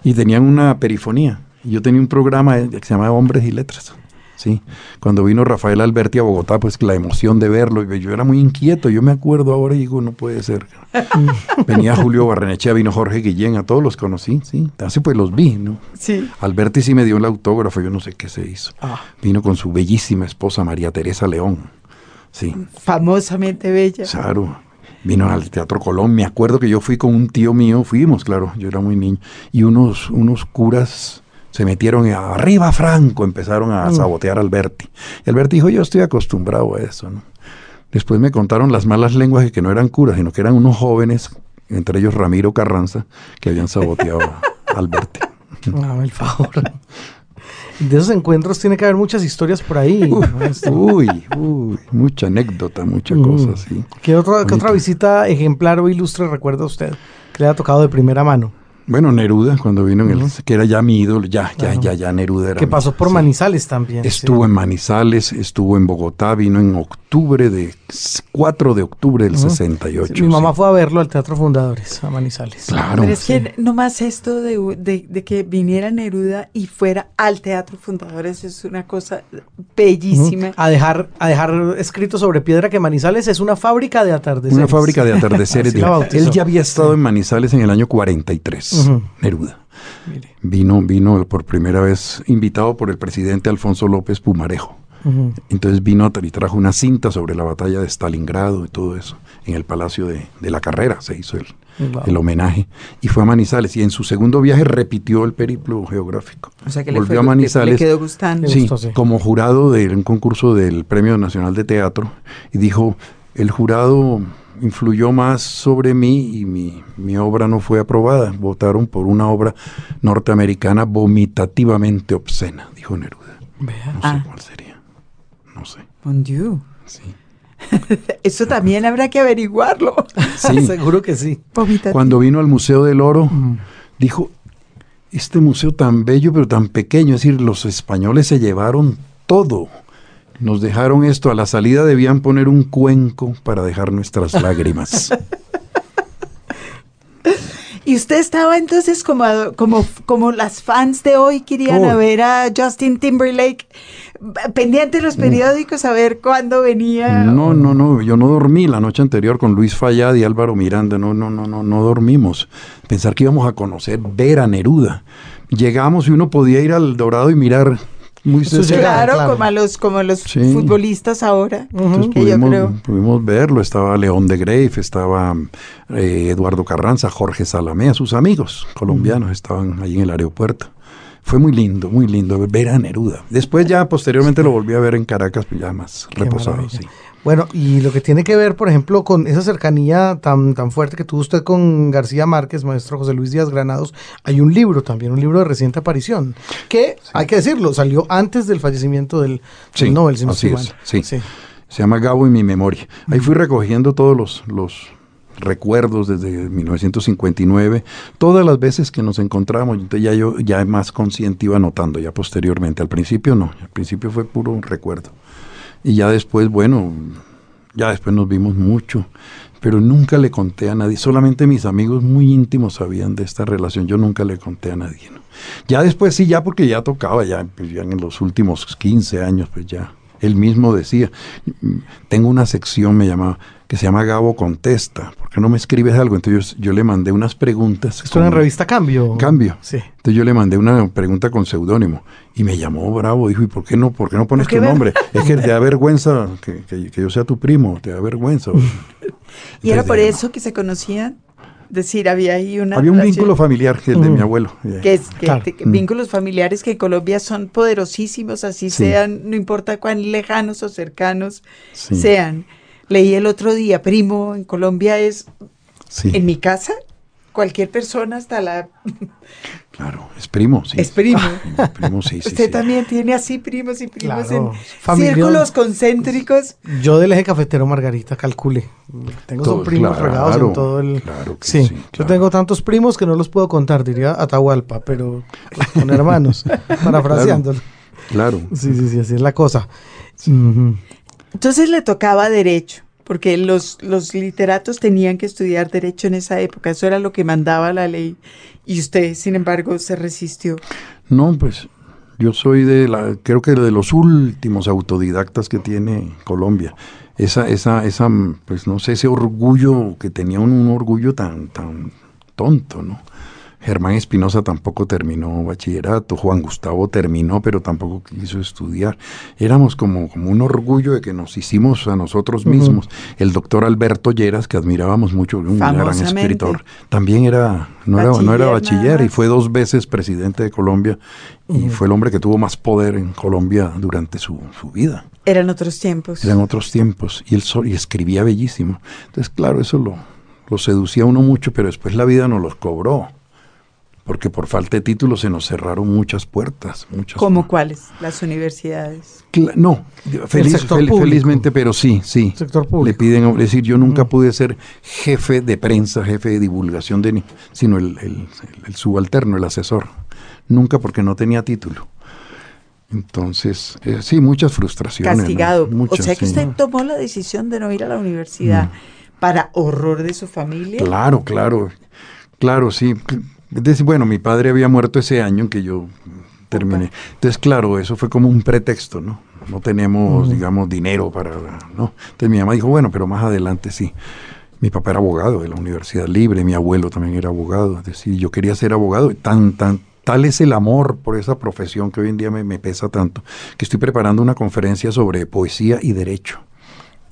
Y tenían una perifonía. Y Yo tenía un programa eh, que se llamaba Hombres y Letras. Sí, cuando vino Rafael Alberti a Bogotá, pues la emoción de verlo, yo era muy inquieto, yo me acuerdo ahora y digo, no puede ser. Venía Julio Barrenechea, vino Jorge Guillén, a todos los conocí, sí, así pues los vi, ¿no? Sí. Alberti sí me dio el autógrafo, yo no sé qué se hizo. Ah. Vino con su bellísima esposa María Teresa León, sí, Famosamente bella. claro. Vino al Teatro Colón, me acuerdo que yo fui con un tío mío, fuimos, claro, yo era muy niño, y unos, unos curas se metieron y arriba Franco, empezaron a sabotear a Alberti. Y Alberti dijo, yo estoy acostumbrado a eso, ¿no? Después me contaron las malas lenguas de que no eran curas, sino que eran unos jóvenes, entre ellos Ramiro Carranza, que habían saboteado a Alberti. Hágame el favor. De esos encuentros tiene que haber muchas historias por ahí. maestro. Uy, uy, mucha anécdota, mucha Mm. cosa, sí. ¿Qué, otra, qué otra visita ejemplar o ilustre recuerda usted que le ha tocado de primera mano? Bueno, Neruda, cuando vino en el, que era ya mi ídolo, ya, ya, ya, ya Neruda era Que pasó por sí. Manizales también. Estuvo en Manizales, estuvo en Bogotá, vino en octubre de 4 de octubre del Ujú. 68. Sí, mi mamá sí. fue a verlo al Teatro Fundadores, a Manizales. Claro. Pero es que nomás esto de, de- de que viniera Neruda y fuera al Teatro Fundadores es una cosa bellísima. A dejar, a dejar escrito sobre piedra que Manizales es una fábrica de atardeceres. Una fábrica de atardeceres. Él ya había estado en Manizales en el año 43, Neruda. Mire. Vino, vino por primera vez invitado por el presidente Alfonso López Pumarejo. Entonces vino y trajo una cinta sobre la batalla de Stalingrado y todo eso. En el Palacio de, de la Carrera se hizo el, Wow. el homenaje. Y fue a Manizales. Y en su segundo viaje repitió el periplo geográfico. O sea que le, Volvió fue- a le- Manizales. le quedó gustando. Le Sí, gustó, sí. como jurado de un concurso del Premio Nacional de Teatro. Y dijo, el jurado influyó más sobre mí y mi, mi obra no fue aprobada. Votaron por una obra norteamericana vomitativamente obscena, disé Neruda. Vea. No Ah. sé cuál sería. No sé. Mon Dieu. Sí. Eso también habrá que averiguarlo. Sí. Seguro que sí. Vomitativo. Cuando vino al Museo del Oro, dijo, este museo tan bello pero tan pequeño, es decir, los españoles se llevaron todo. Nos dejaron esto, a la salida debían poner un cuenco para dejar nuestras lágrimas. Y usted estaba entonces como, como, como las fans de hoy que irían a Oh. ver a Justin Timberlake, pendiente de los periódicos a ver cuándo venía. No, no, no, yo no dormí la noche anterior con Luis Fallad y Álvaro Miranda, no, no, no, no, no dormimos. Pensar que íbamos a conocer, ver a Neruda. Llegamos y uno podía ir al Dorado y mirar muy llega- Claro, claro. como a los, como los Sí. futbolistas ahora. Entonces que yo pudimos, creo. pudimos verlo, estaba León de Grave, estaba eh, Eduardo Carranza, Jorge Salamea, sus amigos colombianos estaban ahí en el aeropuerto. Fue muy lindo, muy lindo ver a Neruda. Después ya posteriormente lo volví a ver en Caracas, pues ya más Qué reposado, sí. Bueno, y lo que tiene que ver, por ejemplo, con esa cercanía tan, tan fuerte que tuvo usted con García Márquez, maestro José Luis Díaz Granados, hay un libro también, un libro de reciente aparición, que, hay que decirlo, salió antes del fallecimiento del, del Sí, Nobel, si así es, mal. sí. Se llama Gabo y mi memoria. Ahí fui recogiendo todos los, los recuerdos desde 1959, todas las veces que nos encontramos, ya yo ya más consciente iba anotando, ya posteriormente. Al principio no, al principio fue puro recuerdo. Y ya después, bueno, ya después nos vimos mucho, pero nunca le conté a nadie, solamente mis amigos muy íntimos sabían de esta relación, yo nunca le conté a nadie. Ya después sí, ya porque ya tocaba, ya, pues ya en los últimos 15 años, pues ya. Él mismo decía, tengo una sección, me llamaba, que se llama Gabo Contesta. ¿Por qué no me escribes algo? Entonces yo, yo le mandé unas preguntas. Esto era en revista Cambio. Cambio. Sí. Entonces yo le mandé una pregunta con seudónimo y me llamó bravo. Dijo, ¿y por qué no, por qué no pones ¿Por qué tu ver- nombre? es que te da vergüenza que, que- que yo sea tu primo, te da vergüenza. Y era por eso que se conocían. decir, había ahí una... Había un relación vínculo familiar que el de mi abuelo. Que es que Claro. te- que Mm. vínculos familiares que en Colombia son poderosísimos, así Sí. sean, no importa cuán lejanos o cercanos Sí, sean. Leí el otro día, primo, en Colombia es, sí, en mi casa, cualquier persona hasta la... claro, es primo, sí. Es primo. Mi primo, sí, sí, Usted sí. también tiene así primos y primos Claro, en círculos concéntricos. Yo del eje cafetero Margarita, calcule. Tengo Todos, primos claro, regados en todo el... claro que sí, sí, yo tengo tantos primos que no los puedo contar, diría Atahualpa, pero con hermanos, parafraseándolo. Claro. Sí, sí, sí, así es la cosa. Ujú. Entonces le tocaba derecho, porque los, los literatos tenían que estudiar derecho en esa época, eso era lo que mandaba la ley. Y usted, sin embargo, se resistió. No, pues yo soy de la, creo que de los últimos autodidactas que tiene Colombia. Esa, esa, esa, pues no sé, ese orgullo que tenía un, un orgullo tan, tan tonto, ¿no? Germán Espinosa tampoco terminó bachillerato, Juan Gustavo terminó, pero tampoco quiso estudiar. Éramos como, como un orgullo de que nos hicimos a nosotros mismos. El doctor Alberto Lleras, que admirábamos mucho, un gran escritor, también era, no era, no era Bachiller, y fue dos veces presidente de Colombia y fue el hombre que tuvo más poder en Colombia durante su, su vida. Eran otros tiempos. Eran otros tiempos y él so- y escribía bellísimo. Entonces, claro, eso lo, lo seducía a uno mucho, pero después la vida nos los cobró. Porque por falta de títulos se nos cerraron muchas puertas. Muchas ¿Cómo cuáles? Las universidades. Cla- no, feliz- sector fel- público. felizmente, pero sí, sí. Sector público. Le piden, es decir, yo nunca pude ser jefe de prensa, jefe de divulgación, de, ni- sino el, el- el subalterno, el asesor. Nunca porque no tenía título. Entonces, eh, sí, muchas frustraciones. ¿no? Castigado. Muchas, o sea que sí. usted tomó la decisión de no ir a la universidad para horror de su familia. Claro, claro, claro, sí. Es decir, bueno, mi padre había muerto ese año en que yo terminé. Entonces, claro, eso fue como un pretexto, ¿no? No tenemos, digamos, dinero para, ¿no? Entonces mi mamá dijo, bueno, pero más adelante sí. Mi papá era abogado de la Universidad Libre, mi abuelo también era abogado, es decir, yo quería ser abogado, tan, tan, tal es el amor por esa profesión que hoy en día me, me pesa tanto, que estoy preparando una conferencia sobre poesía y derecho.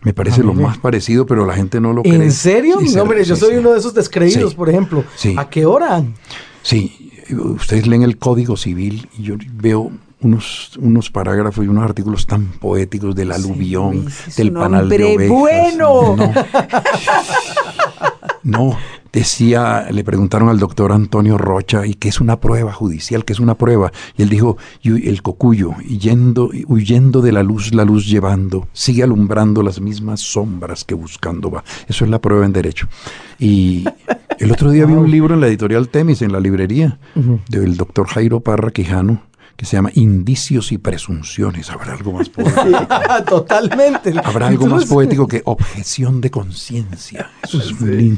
Me parece Ah, lo mire. más parecido, pero la gente no lo cree. ¿En serio? Sí, No, hombre, sí, yo soy uno de esos descreídos, Sí. por ejemplo. Sí. ¿A qué hora? Sí, ustedes leen el Código Civil y yo veo unos, unos parágrafos y unos artículos tan poéticos del aluvión, del panal de ovejas. bueno. No, no, decía, le preguntaron al doctor Antonio Rocha, ¿y qué es una prueba judicial? ¿Qué es una prueba? Y él dijo, "Y el cocuyo, yendo, huyendo de la luz, la luz llevando, sigue alumbrando las mismas sombras que buscando va. Eso es la prueba en derecho. Y el otro día vi un libro en la editorial Temis, en la librería, del doctor Jairo Parra Quijano, que se llama Indicios y Presunciones. ¿Habrá algo más poético? Totalmente. Habrá algo más poético que objeción de conciencia. Eso es y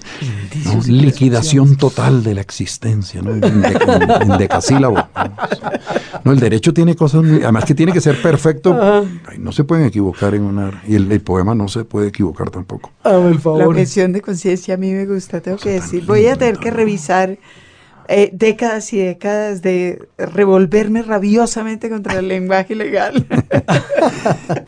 Liquidación total de la existencia, ¿no? En, de- en- en decasílabo. No, el derecho tiene cosas, además que tiene que ser perfecto. Ay, no se pueden equivocar en una. Y el, el poema no se puede equivocar tampoco. El La objeción de conciencia a mí me gusta, tengo que decir. Voy a tener que ¿no? revisar eh, décadas y décadas de revolverme rabiosamente contra el lenguaje legal.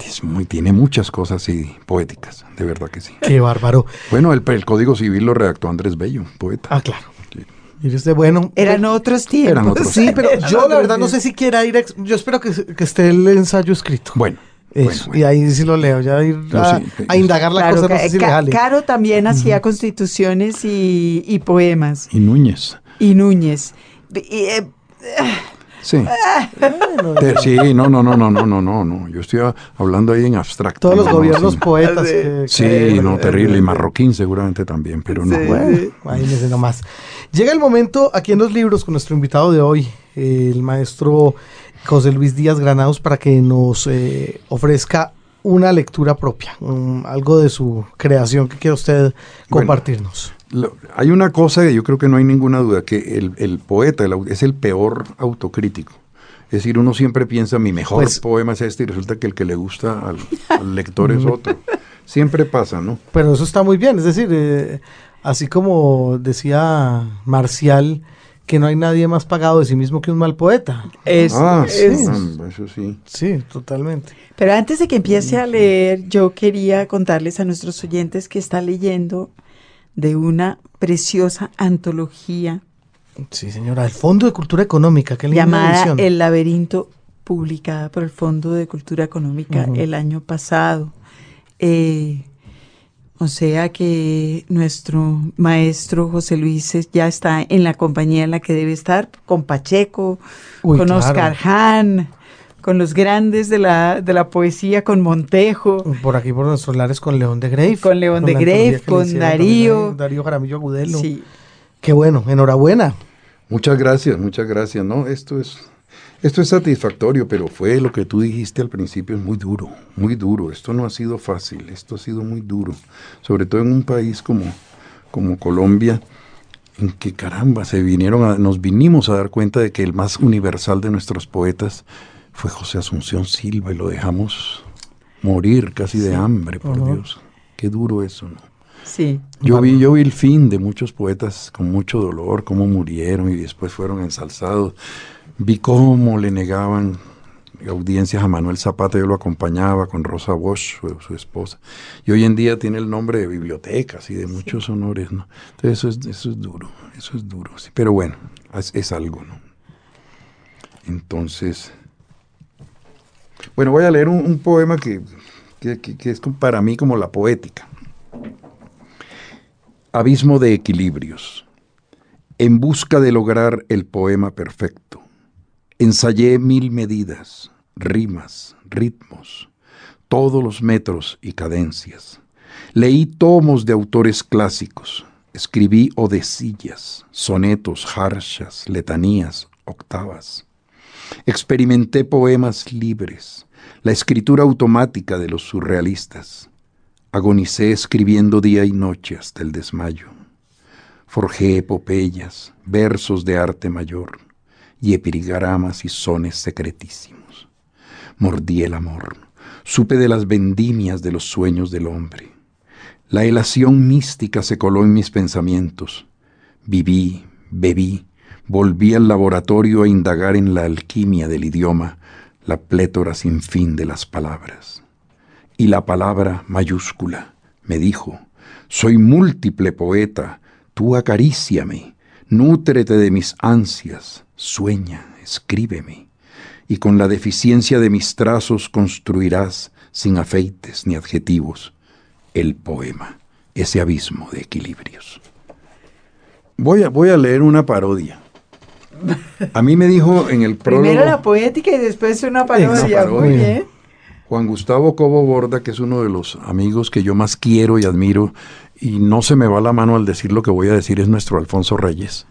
Es muy, tiene muchas cosas sí, poéticas, de verdad que sí. Qué bárbaro. Bueno, el, el Código Civil lo redactó Andrés Bello, poeta. Ah, claro. Sí. Mire usted, bueno. Eran otros tiempos. Eran otros Sí, pero yo la verdad no sé si quiera ir. a Yo espero que, que esté el ensayo escrito. Bueno, Eso, bueno, bueno. Y ahí sí lo leo, ya ir No, a, sí, a indagar la Claro, cosa, no sé si le Ca- jale. Caro también hacía constituciones y, y poemas. Y Núñez. Y Núñez. Y, eh, Sí. Bueno, Te- sí, no, no, no, no, no, no, no, no. Yo estoy hablando ahí en abstracto. todos los no, no, gobiernos sí. poetas. que- Sí, que- no, terrible. Y marroquín seguramente también, pero no. Sí. Bueno, imagínense nomás. Llega el momento aquí en los libros con nuestro invitado de hoy, el maestro José Luis Díaz Granados, para que nos eh, ofrezca una lectura propia, um, algo de su creación que quiera usted Bueno. Lo- hay una cosa que yo creo que no hay ninguna duda, que el, el poeta el es el peor autocrítico. Es decir, uno siempre piensa, mi mejor Pues- poema es este y resulta que el que le gusta al, al lector es otro. Siempre pasa, ¿no? Pero eso está muy bien, es decir, eh, así como decía Marcial, que no hay nadie más pagado de sí mismo que un mal poeta. Es- ah, sí, es- eso sí. Sí, totalmente. Pero antes de que empiece a leer, yo quería contarles a nuestros oyentes que está leyendo de una preciosa antología Sí, señora, el Fondo de Cultura Económica, linda llamada edición. El laberinto, publicada por el Fondo de Cultura Económica el año pasado. Eh, o sea que nuestro maestro José Luis ya está en la compañía en la que debe estar, con Pacheco, Uy, con claro. Oscar Hahn, con los grandes de la, de la poesía, con Montejo. Por aquí, por nuestros lares, con León de Grave. Con León de Grave, con hicieron Darío. Darío Jaramillo Agudelo. Sí. Qué bueno, enhorabuena. Muchas gracias, muchas gracias. No, esto es, esto es satisfactorio, pero fue lo que tú dijiste al principio, es muy duro, muy duro. Esto no ha sido fácil, esto ha sido muy duro. Sobre todo en un país como, como Colombia, en que caramba, se vinieron a- nos vinimos a dar cuenta de que el más universal de nuestros poetas fue José Asunción Silva y lo dejamos morir casi de hambre, por. Dios. Qué duro eso, ¿no? Sí. Yo vi, yo vi el fin de muchos poetas con mucho dolor, cómo murieron y después fueron ensalzados. Vi cómo le negaban audiencias a Manuel Zapata, yo lo acompañaba con Rosa Bosch, su, su esposa. Y hoy en día tiene el nombre de bibliotecas y de muchos honores, ¿no? Entonces eso es, eso es duro, eso es duro, sí. Pero bueno, es, es algo, ¿no? Entonces, bueno, voy a leer un, poema que, que- es para mí como la poética. Abismo de equilibrios. En busca de lograr el poema perfecto, ensayé mil medidas, rimas, ritmos, todos los metros y cadencias. Leí tomos de autores clásicos, escribí odecillas, sonetos, jarchas, letanías, octavas. Experimenté poemas libres, la escritura automática de los surrealistas. Agonicé escribiendo día y noche hasta el desmayo. Forjé epopeyas, versos de arte mayor y epigramas y sones secretísimos. Mordí el amor, supe de las vendimias de los sueños del hombre. La elación mística se coló en mis pensamientos. Viví, bebí, volví al laboratorio a indagar en la alquimia del idioma, la plétora sin fin de las palabras y la palabra mayúscula. Me dijo, soy múltiple poeta, tú acaríciame, nútrete de mis ansias, sueña, escríbeme, y con la deficiencia de mis trazos construirás, sin afeites ni adjetivos, el poema, ese abismo de equilibrios. Voy a, voy a leer una parodia. A mí me dijo en el prólogo... Primero la poética y después una parodia. parodia. Muy bien. Juan Gustavo Cobo Borda, que es uno de los amigos que yo más quiero y admiro, y no se me va la mano al decir lo que voy a decir, es nuestro Alfonso Reyes.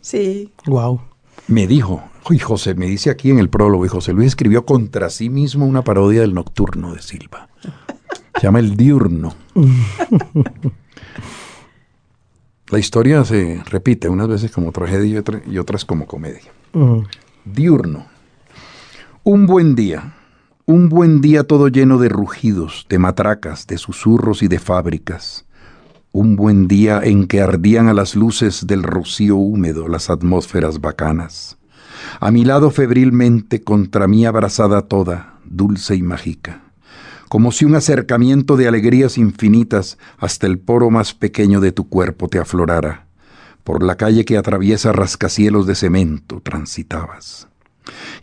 Sí. Wow. Me dijo, y José, me dice aquí en el prólogo, y José Luis escribió contra sí mismo una parodia del Nocturno de Silva. Se llama El Diurno. La historia se repite unas veces como tragedia y, otra- y otras como comedia. Diurno. Un buen día, un buen día todo lleno de rugidos, de matracas, de susurros y de fábricas. Un buen día en que ardían a las luces del rocío húmedo las atmósferas bacanas. A mi lado febrilmente, contra mí abrazada toda, dulce y mágica. Como si un acercamiento de alegrías infinitas hasta el poro más pequeño de tu cuerpo te aflorara. Por la calle que atraviesa rascacielos de cemento transitabas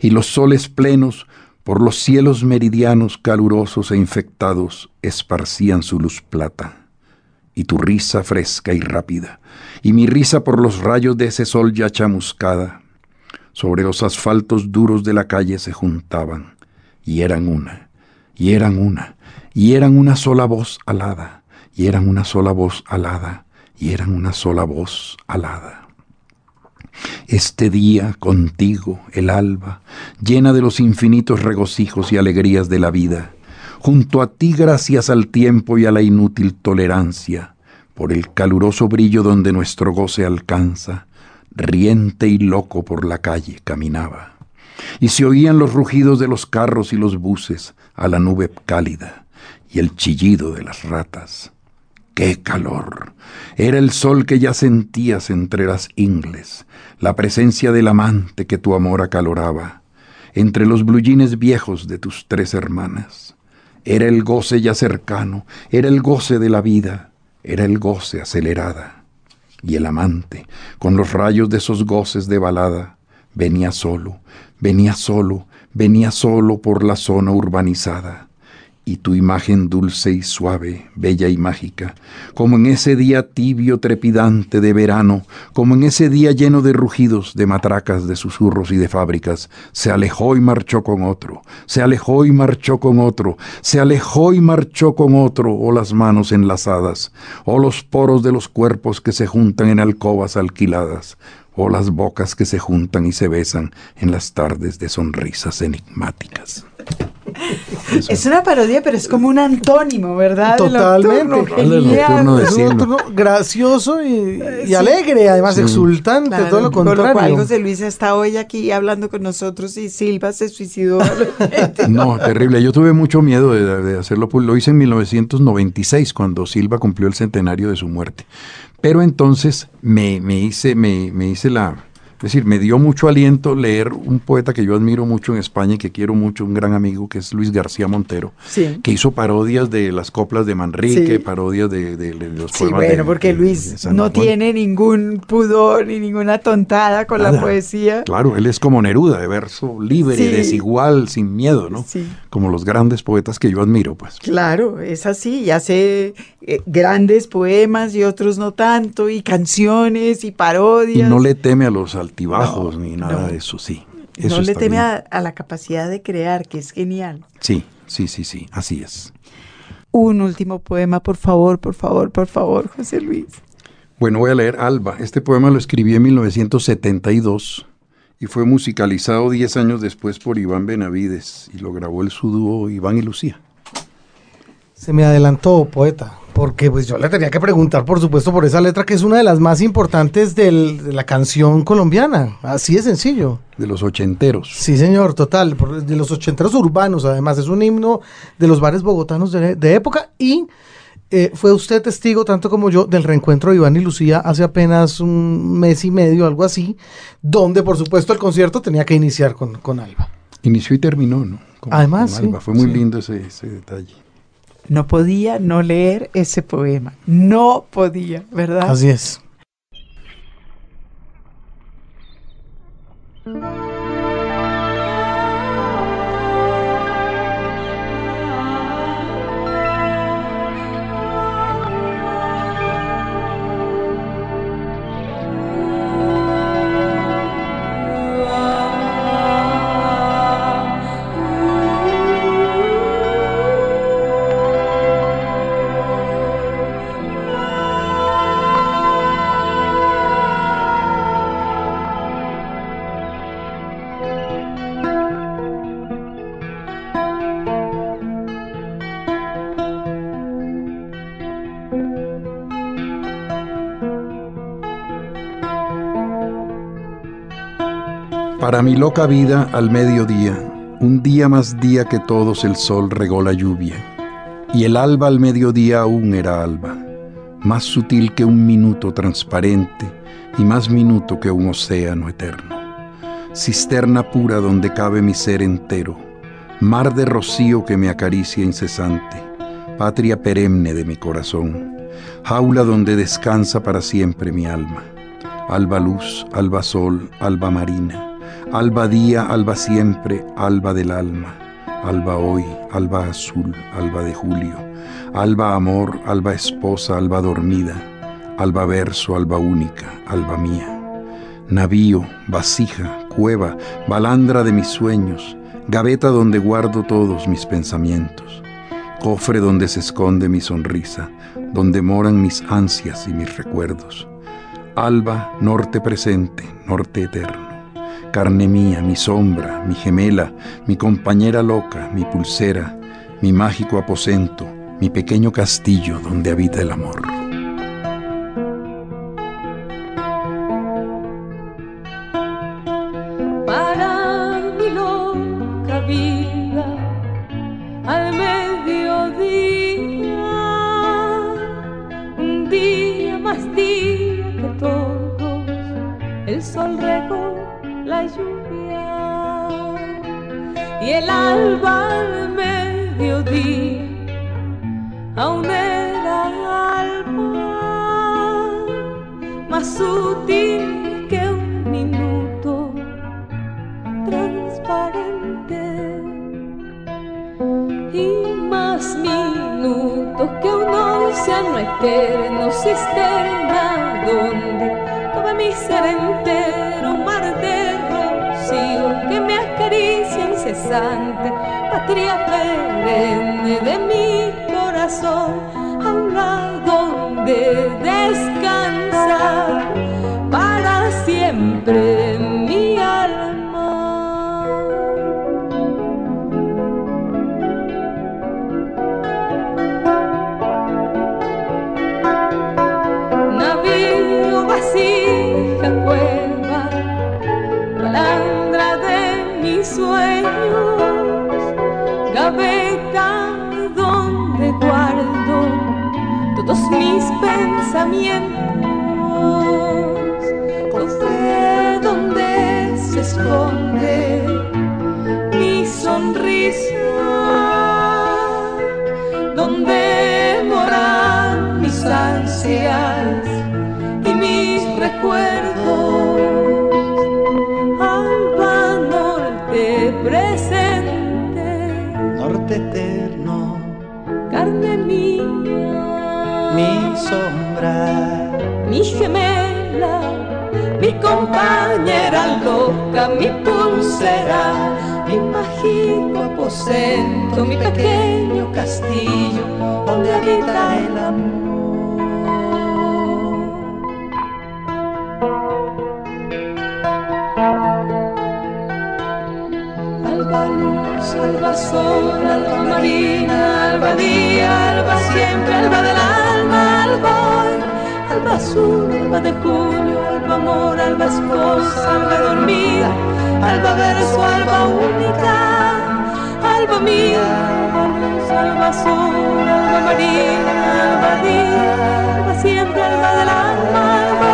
y los soles plenos por los cielos meridianos calurosos e infectados esparcían su luz plata. Y tu risa fresca y rápida, y mi risa por los rayos de ese sol ya chamuscada, sobre los asfaltos duros de la calle se juntaban, y eran una, y eran una, y eran una sola voz alada, y eran una sola voz alada, y eran una sola voz alada. Este día contigo, el alba, llena de los infinitos regocijos y alegrías de la vida, junto a ti gracias al tiempo y a la inútil tolerancia, por el caluroso brillo donde nuestro goce alcanza, riente y loco por la calle caminaba. Y se oían los rugidos de los carros y los buses a la nube cálida y el chillido de las ratas. ¡Qué calor! Era el sol que ya sentías entre las ingles, la presencia del amante que tu amor acaloraba, entre los blullines viejos de tus tres hermanas. Era el goce ya cercano, era el goce de la vida, era el goce acelerada. Y el amante, con los rayos de esos goces de balada, venía solo, venía solo, venía solo por la zona urbanizada y tu imagen dulce y suave, bella y mágica, como en ese día tibio trepidante de verano, como en ese día lleno de rugidos, de matracas, de susurros y de fábricas, se alejó y marchó con otro, se alejó y marchó con otro, se alejó y marchó con otro, o las manos enlazadas, o los poros de los cuerpos que se juntan en alcobas alquiladas, o las bocas que se juntan y se besan en las tardes de sonrisas enigmáticas. Es una parodia, pero es como un antónimo, ¿verdad? Totalmente. Es un nocturno gracioso y, alegre, además exultante, todo lo contrario. Por lo cual José Luis está hoy aquí hablando con nosotros y Silva se suicidó. no, terrible. Yo tuve mucho miedo de, hacerlo. Pues lo hice en 1996, cuando Silva cumplió el centenario de su muerte. Pero entonces me, me hice, me, me hice la, es decir, me dio mucho aliento leer un poeta que yo admiro mucho en España y que quiero mucho, un gran amigo, que es Luis García Montero, que hizo parodias de las coplas de Manrique, parodias de, de, los poemas. Sí, bueno, porque Luis no tiene ningún pudor ni ninguna tontada con la poesía. Claro, él es como Neruda, de verso libre, desigual, sin miedo, ¿no? Como los grandes poetas que yo admiro, pues. Claro, es así, y hace eh, grandes poemas y otros no tanto, y canciones y parodias. Y no le teme a los altibajos ni nada de eso, sí. no le teme a, la capacidad de crear, que es genial. Sí, sí, sí, sí, así es. Un último poema, por favor, por favor, por favor, José Luis. Bueno, voy a leer Alba. Este poema lo escribí en 1972 y fue musicalizado 10 años después por Iván Benavides y lo grabó el su dúo Iván y Lucía. Se me adelantó, poeta. Porque pues yo le tenía que preguntar, por supuesto, por esa letra que es una de las más importantes de la canción colombiana. Así de sencillo. De los ochenteros. Sí, señor, total. De los ochenteros urbanos, además. Es un himno de los bares bogotanos de, época. Y eh, fue usted testigo, tanto como yo, del reencuentro de Iván y Lucía hace apenas un mes y medio, algo así. Donde, por supuesto, el concierto tenía que iniciar con, con Alba. Inició y terminó, ¿no? además, sí, Fue muy lindo ese, ese detalle no podía no leer ese poema. No podía, ¿verdad? Así es. Para mi loca vida al mediodía, un día más día que todos el sol regó la lluvia, y el alba al mediodía aún era alba, más sutil que un minuto transparente y más minuto que un océano eterno. Cisterna pura donde cabe mi ser entero, mar de rocío que me acaricia incesante, patria perenne de mi corazón, jaula donde descansa para siempre mi alma. Alba luz, alba sol, alba marina Alba día, alba siempre, alba del alma, alba hoy, alba azul, alba de julio, alba amor, alba esposa, alba dormida, alba verso, alba única, alba mía. Navío, vasija, cueva, balandra de mis sueños, gaveta donde guardo todos mis pensamientos, cofre donde se esconde mi sonrisa, donde moran mis ansias y mis recuerdos. Alba, norte presente, norte eterno carne mía, mi sombra, mi gemela, mi compañera loca, mi pulsera, mi mágico aposento, mi pequeño castillo donde habita el amor. Minutos que un océano eterno cisterna donde todo mi ser entero mar de rocío que me acaricia incesante. Patria perenne de mi corazón a un lado donde descansa para siempre pensamientos, cofre donde se esconde mi sonrisa, donde moran mis ansias mi gemela, mi compañera loca, mi pulsera, mi mágico aposento, mi pequeño castillo donde habita el amor. Alba luz, alba sol, alba marina, alba día, alba siempre, alba alba hoy, alba azul, alba de julio, alba amor, alba esposa, alba dormida, alba verso, alba única, alba mía, alba luz, alba sol, alba marina, alba día, alba siempre, alba del alma, alba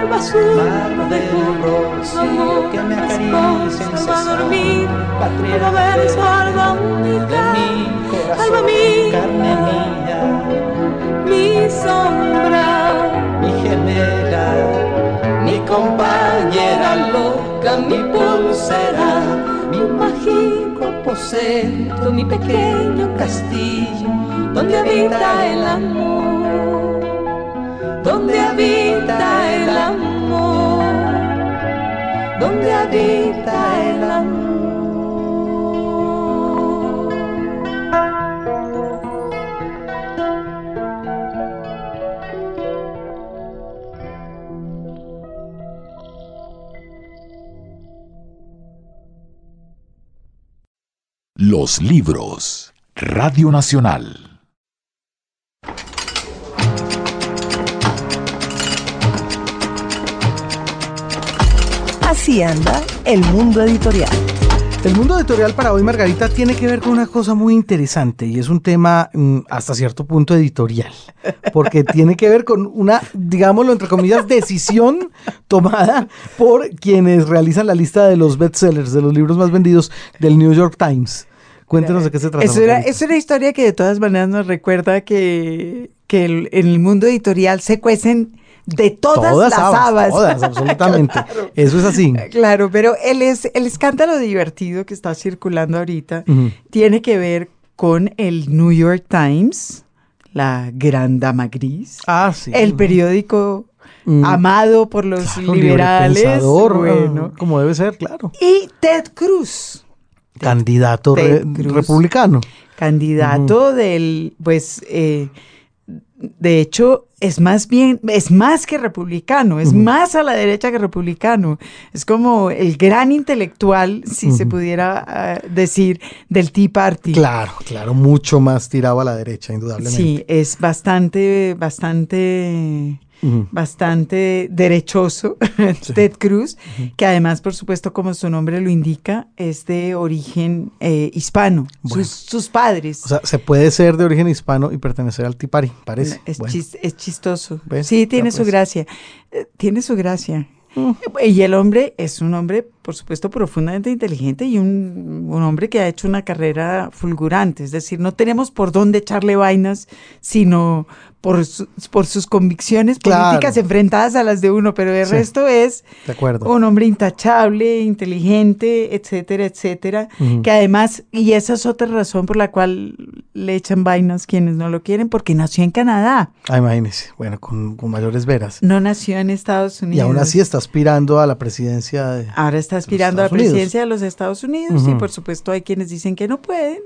alba azul, alba de julio, rocío que me acaricia alba dormir, alba verso, alba única, alba mía, carne mía, mi sombra, mi gemela, mi compañera loca, mi pulsera, mi mágico aposento, mi pequeño castillo, donde habita el amor, donde habita el amor, donde habita el amor. Los libros. Radio Nacional. Así anda el mundo editorial. El mundo editorial para hoy, Margarita, tiene que ver con una cosa muy interesante y es un tema mm, hasta cierto punto editorial, porque tiene que ver con una, digámoslo entre comillas, decisión tomada por quienes realizan la lista de los bestsellers, de los libros más vendidos del New York Times. Cuéntenos de qué se trata. Es una, es una historia que de todas maneras nos recuerda que, que el- en el mundo editorial se cuecen de todas, las habas. Todas, absolutamente. Eso es así. Claro, pero el, es, el escándalo divertido que está circulando ahorita tiene que ver con el New York Times, la gran dama gris, Ah, sí. el periódico Mm. amado por los Claro, liberales, librepensador, bueno, como debe ser, claro. y Ted Cruz, Candidato re- republicano. candidato del, pues, eh, de hecho, es más bien, es más que republicano, es más a la derecha que republicano. Es como el gran intelectual, si se pudiera ah, decir, del Tea Party. Claro, claro, mucho más tirado a la derecha, indudablemente. Sí, es bastante, bastante, Bastante derechoso, Ted Cruz, que además, por supuesto, como su nombre lo indica, es de origen eh, hispano. Bueno. Sus, sus padres. O sea, se puede ser de origen hispano y pertenecer al Tipari, parece. Es, Bueno. chis- es chistoso. ¿Ves? Sí, tiene Ya, su pues. gracia. Eh, tiene su gracia. Y el hombre es un hombre, por supuesto, profundamente inteligente y un, un hombre que ha hecho una carrera fulgurante. Es decir, no tenemos por dónde echarle vainas, sino por, su- por sus convicciones Claro. políticas enfrentadas a las de uno, pero el Sí. resto es De acuerdo. un hombre intachable, inteligente, etcétera, etcétera, que además, y esa es otra razón por la cual le echan vainas quienes no lo quieren, porque nació en Canadá, Ah, imagínese. Bueno, con, con mayores veras. no nació en Estados Unidos. Y aún así está aspirando a la presidencia de... Ahora está aspirando a la presidencia de los Estados Unidos y por supuesto hay quienes dicen que no pueden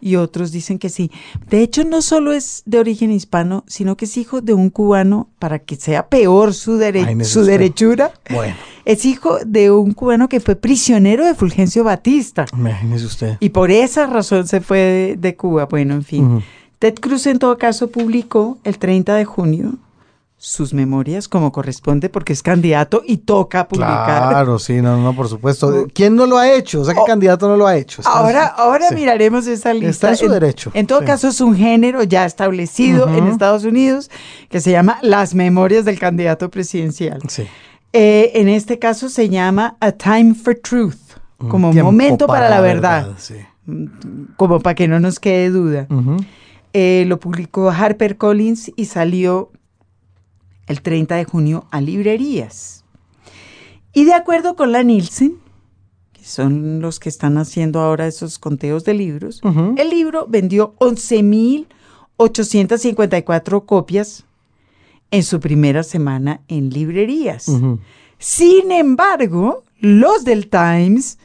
y otros dicen que sí. De hecho, no solo es de origen hispano, sino que es hijo de un cubano, para que sea peor su, dere- su derechura. Bueno, Es hijo de un cubano que fue prisionero de Fulgencio Batista. imagínese usted. Y por esa razón se fue de, de Cuba. Bueno, en fin. Ted Cruz en todo caso publicó el 30 de junio sus memorias como corresponde porque es candidato y toca publicar. Claro, sí, no, no, por supuesto. ¿Quién no lo ha hecho? O sea, ¿qué Oh. candidato no lo ha hecho? Está Ahora, su- ahora sí. miraremos esa lista. Está en su derecho, En todo sí. caso, es un género ya establecido en. Estados Unidos que se llama Las Memorias del Candidato Presidencial. Sí. Eh, en este caso se llama A Time for Truth, como momento para, la verdad, sí. como para que no nos quede duda. Eh, lo publicó Harper Collins y salió el 30 de junio a librerías. Y de acuerdo con la Nielsen, que son los que están haciendo ahora esos conteos de libros, el libro vendió 11.854 copias en su primera semana en librerías. Sin embargo, los del Times,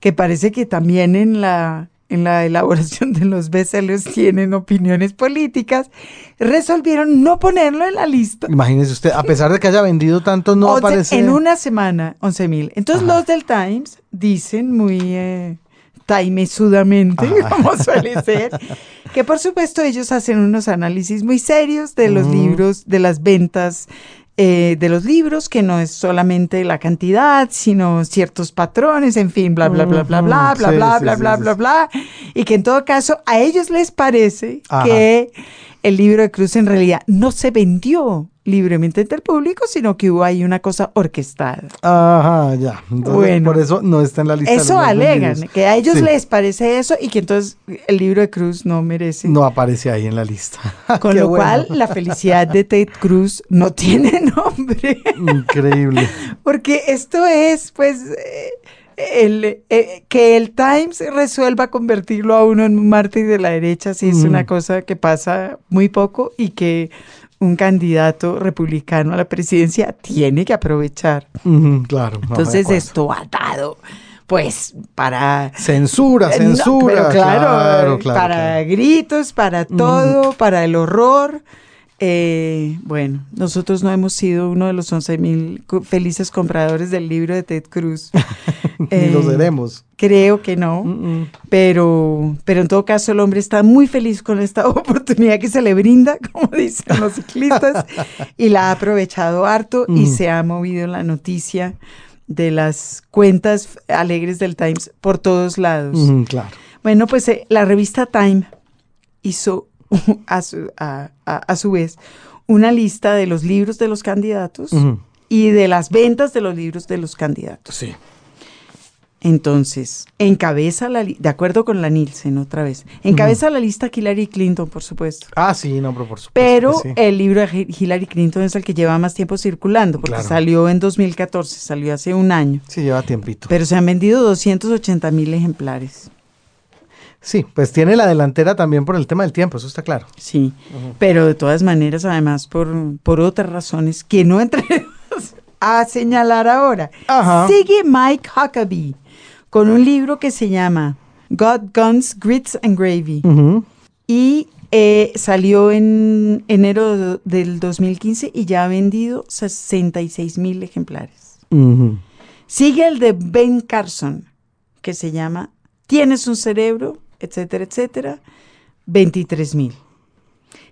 que parece que también en la, en la elaboración de los bestsellers tienen opiniones políticas, resolvieron no ponerlo en la lista. Imagínese usted, a pesar de que haya vendido tanto, no aparece. En una semana, 11 mil. Entonces Ajá. los del Times dicen muy eh, taimesudamente, Ajá. como suele ser, que por supuesto ellos hacen unos análisis muy serios de los libros, de las ventas eh, de los libros, que no es solamente la cantidad, sino ciertos patrones, en fin, bla, bla, bla, bla, bla, bla, Sí, bla, sí, bla, sí, bla, bla, bla, y que en todo caso a ellos les parece Ajá. que el libro de Cruz en realidad no se vendió libremente entre el público, sino que hubo ahí una cosa orquestada. Ajá, ya. Entonces, Bueno. por eso no está en la lista. Eso alegan, vendidos. que a ellos Sí, les parece eso y que entonces el libro de Cruz no merece. No aparece ahí en la lista. Con lo bueno. cual, la felicidad de Ted Cruz no tiene nombre. Increíble. Porque esto es, pues, eh, el, eh, que el Times resuelva convertirlo a uno en un mártir de la derecha, sí es Mm. una cosa que pasa muy poco y que un candidato republicano a la presidencia tiene que aprovechar. Claro. Entonces, esto ha dado, pues, para... Censura, no, censura. pero claro, claro, claro, para claro. gritos, para todo, para el horror. Eh, bueno, nosotros no hemos sido uno de los 11 mil felices compradores del libro de Ted Cruz. Ni lo Eh, seremos. Creo que no, Mm, mm. pero, pero en todo caso el hombre está muy feliz con esta oportunidad que se le brinda, como dicen los ciclistas, y la ha aprovechado harto y Mm. se ha movido la noticia de las cuentas alegres del Times por todos lados. Claro. Bueno, pues eh, la revista Time hizo a su, a- a- a su vez una lista de los libros de los candidatos y de las ventas de los libros de los candidatos. Sí. Entonces, encabeza la lista, de acuerdo con la Nielsen otra vez, encabeza la lista Hillary Clinton, por supuesto. Ah, sí, no, pero por supuesto. Pero sí. el libro de Hi- Hillary Clinton es el que lleva más tiempo circulando, porque Claro. salió en 2014, salió hace un año. Sí, lleva tiempito. Pero se han vendido 280 mil ejemplares. Sí, pues tiene la delantera también por el tema del tiempo, eso está claro. Sí, pero de todas maneras, además, por, por otras razones que no entremos a señalar ahora. Ajá. Sigue Mike Huckabee con un libro que se llama God, Guns, Grits and Gravy y eh, salió en enero del 2015 y ya ha vendido 66 mil ejemplares. Sigue el de Ben Carson, que se llama Tienes un cerebro, etcétera, etcétera, 23 mil.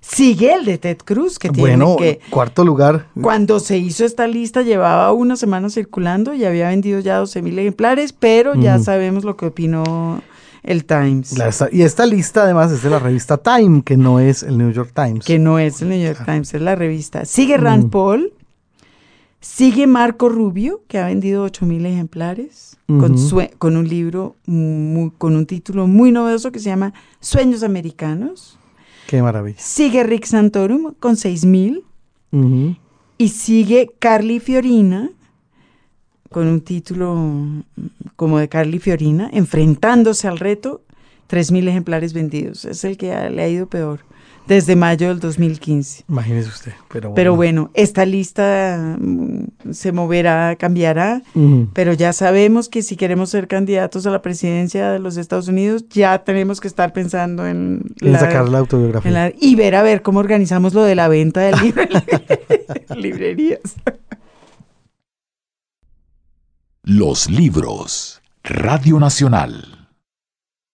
Sigue el de Ted Cruz, que tiene Bueno, que... cuarto lugar. Cuando se hizo esta lista llevaba una semana circulando y había vendido ya 12 mil ejemplares, pero ya sabemos lo que opinó el Times, La y esta lista además es de la revista Time, que no es el New York Times. que no es el New York Times, es la revista. Sigue Rand. Paul, Sigue Marco Rubio, que ha vendido 8.000 ejemplares, con, un libro muy- con un título muy novedoso que se llama Sueños Americanos. Qué maravilla. Sigue Rick Santorum con 6.000. Ujú. Y sigue Carly Fiorina, con un título mm, como de Carly Fiorina, enfrentándose al reto, 3.000 ejemplares vendidos. Es el que ha- le ha ido peor, desde mayo del 2015. Imagínese usted. Pero bueno. Pero bueno, esta lista mm, se moverá, cambiará, pero ya sabemos que si queremos ser candidatos a la presidencia de los Estados Unidos, ya tenemos que estar pensando en, En sacar la autobiografía. en la- y ver a ver cómo organizamos lo de la venta del libro en librerías. Los libros. Radio Nacional.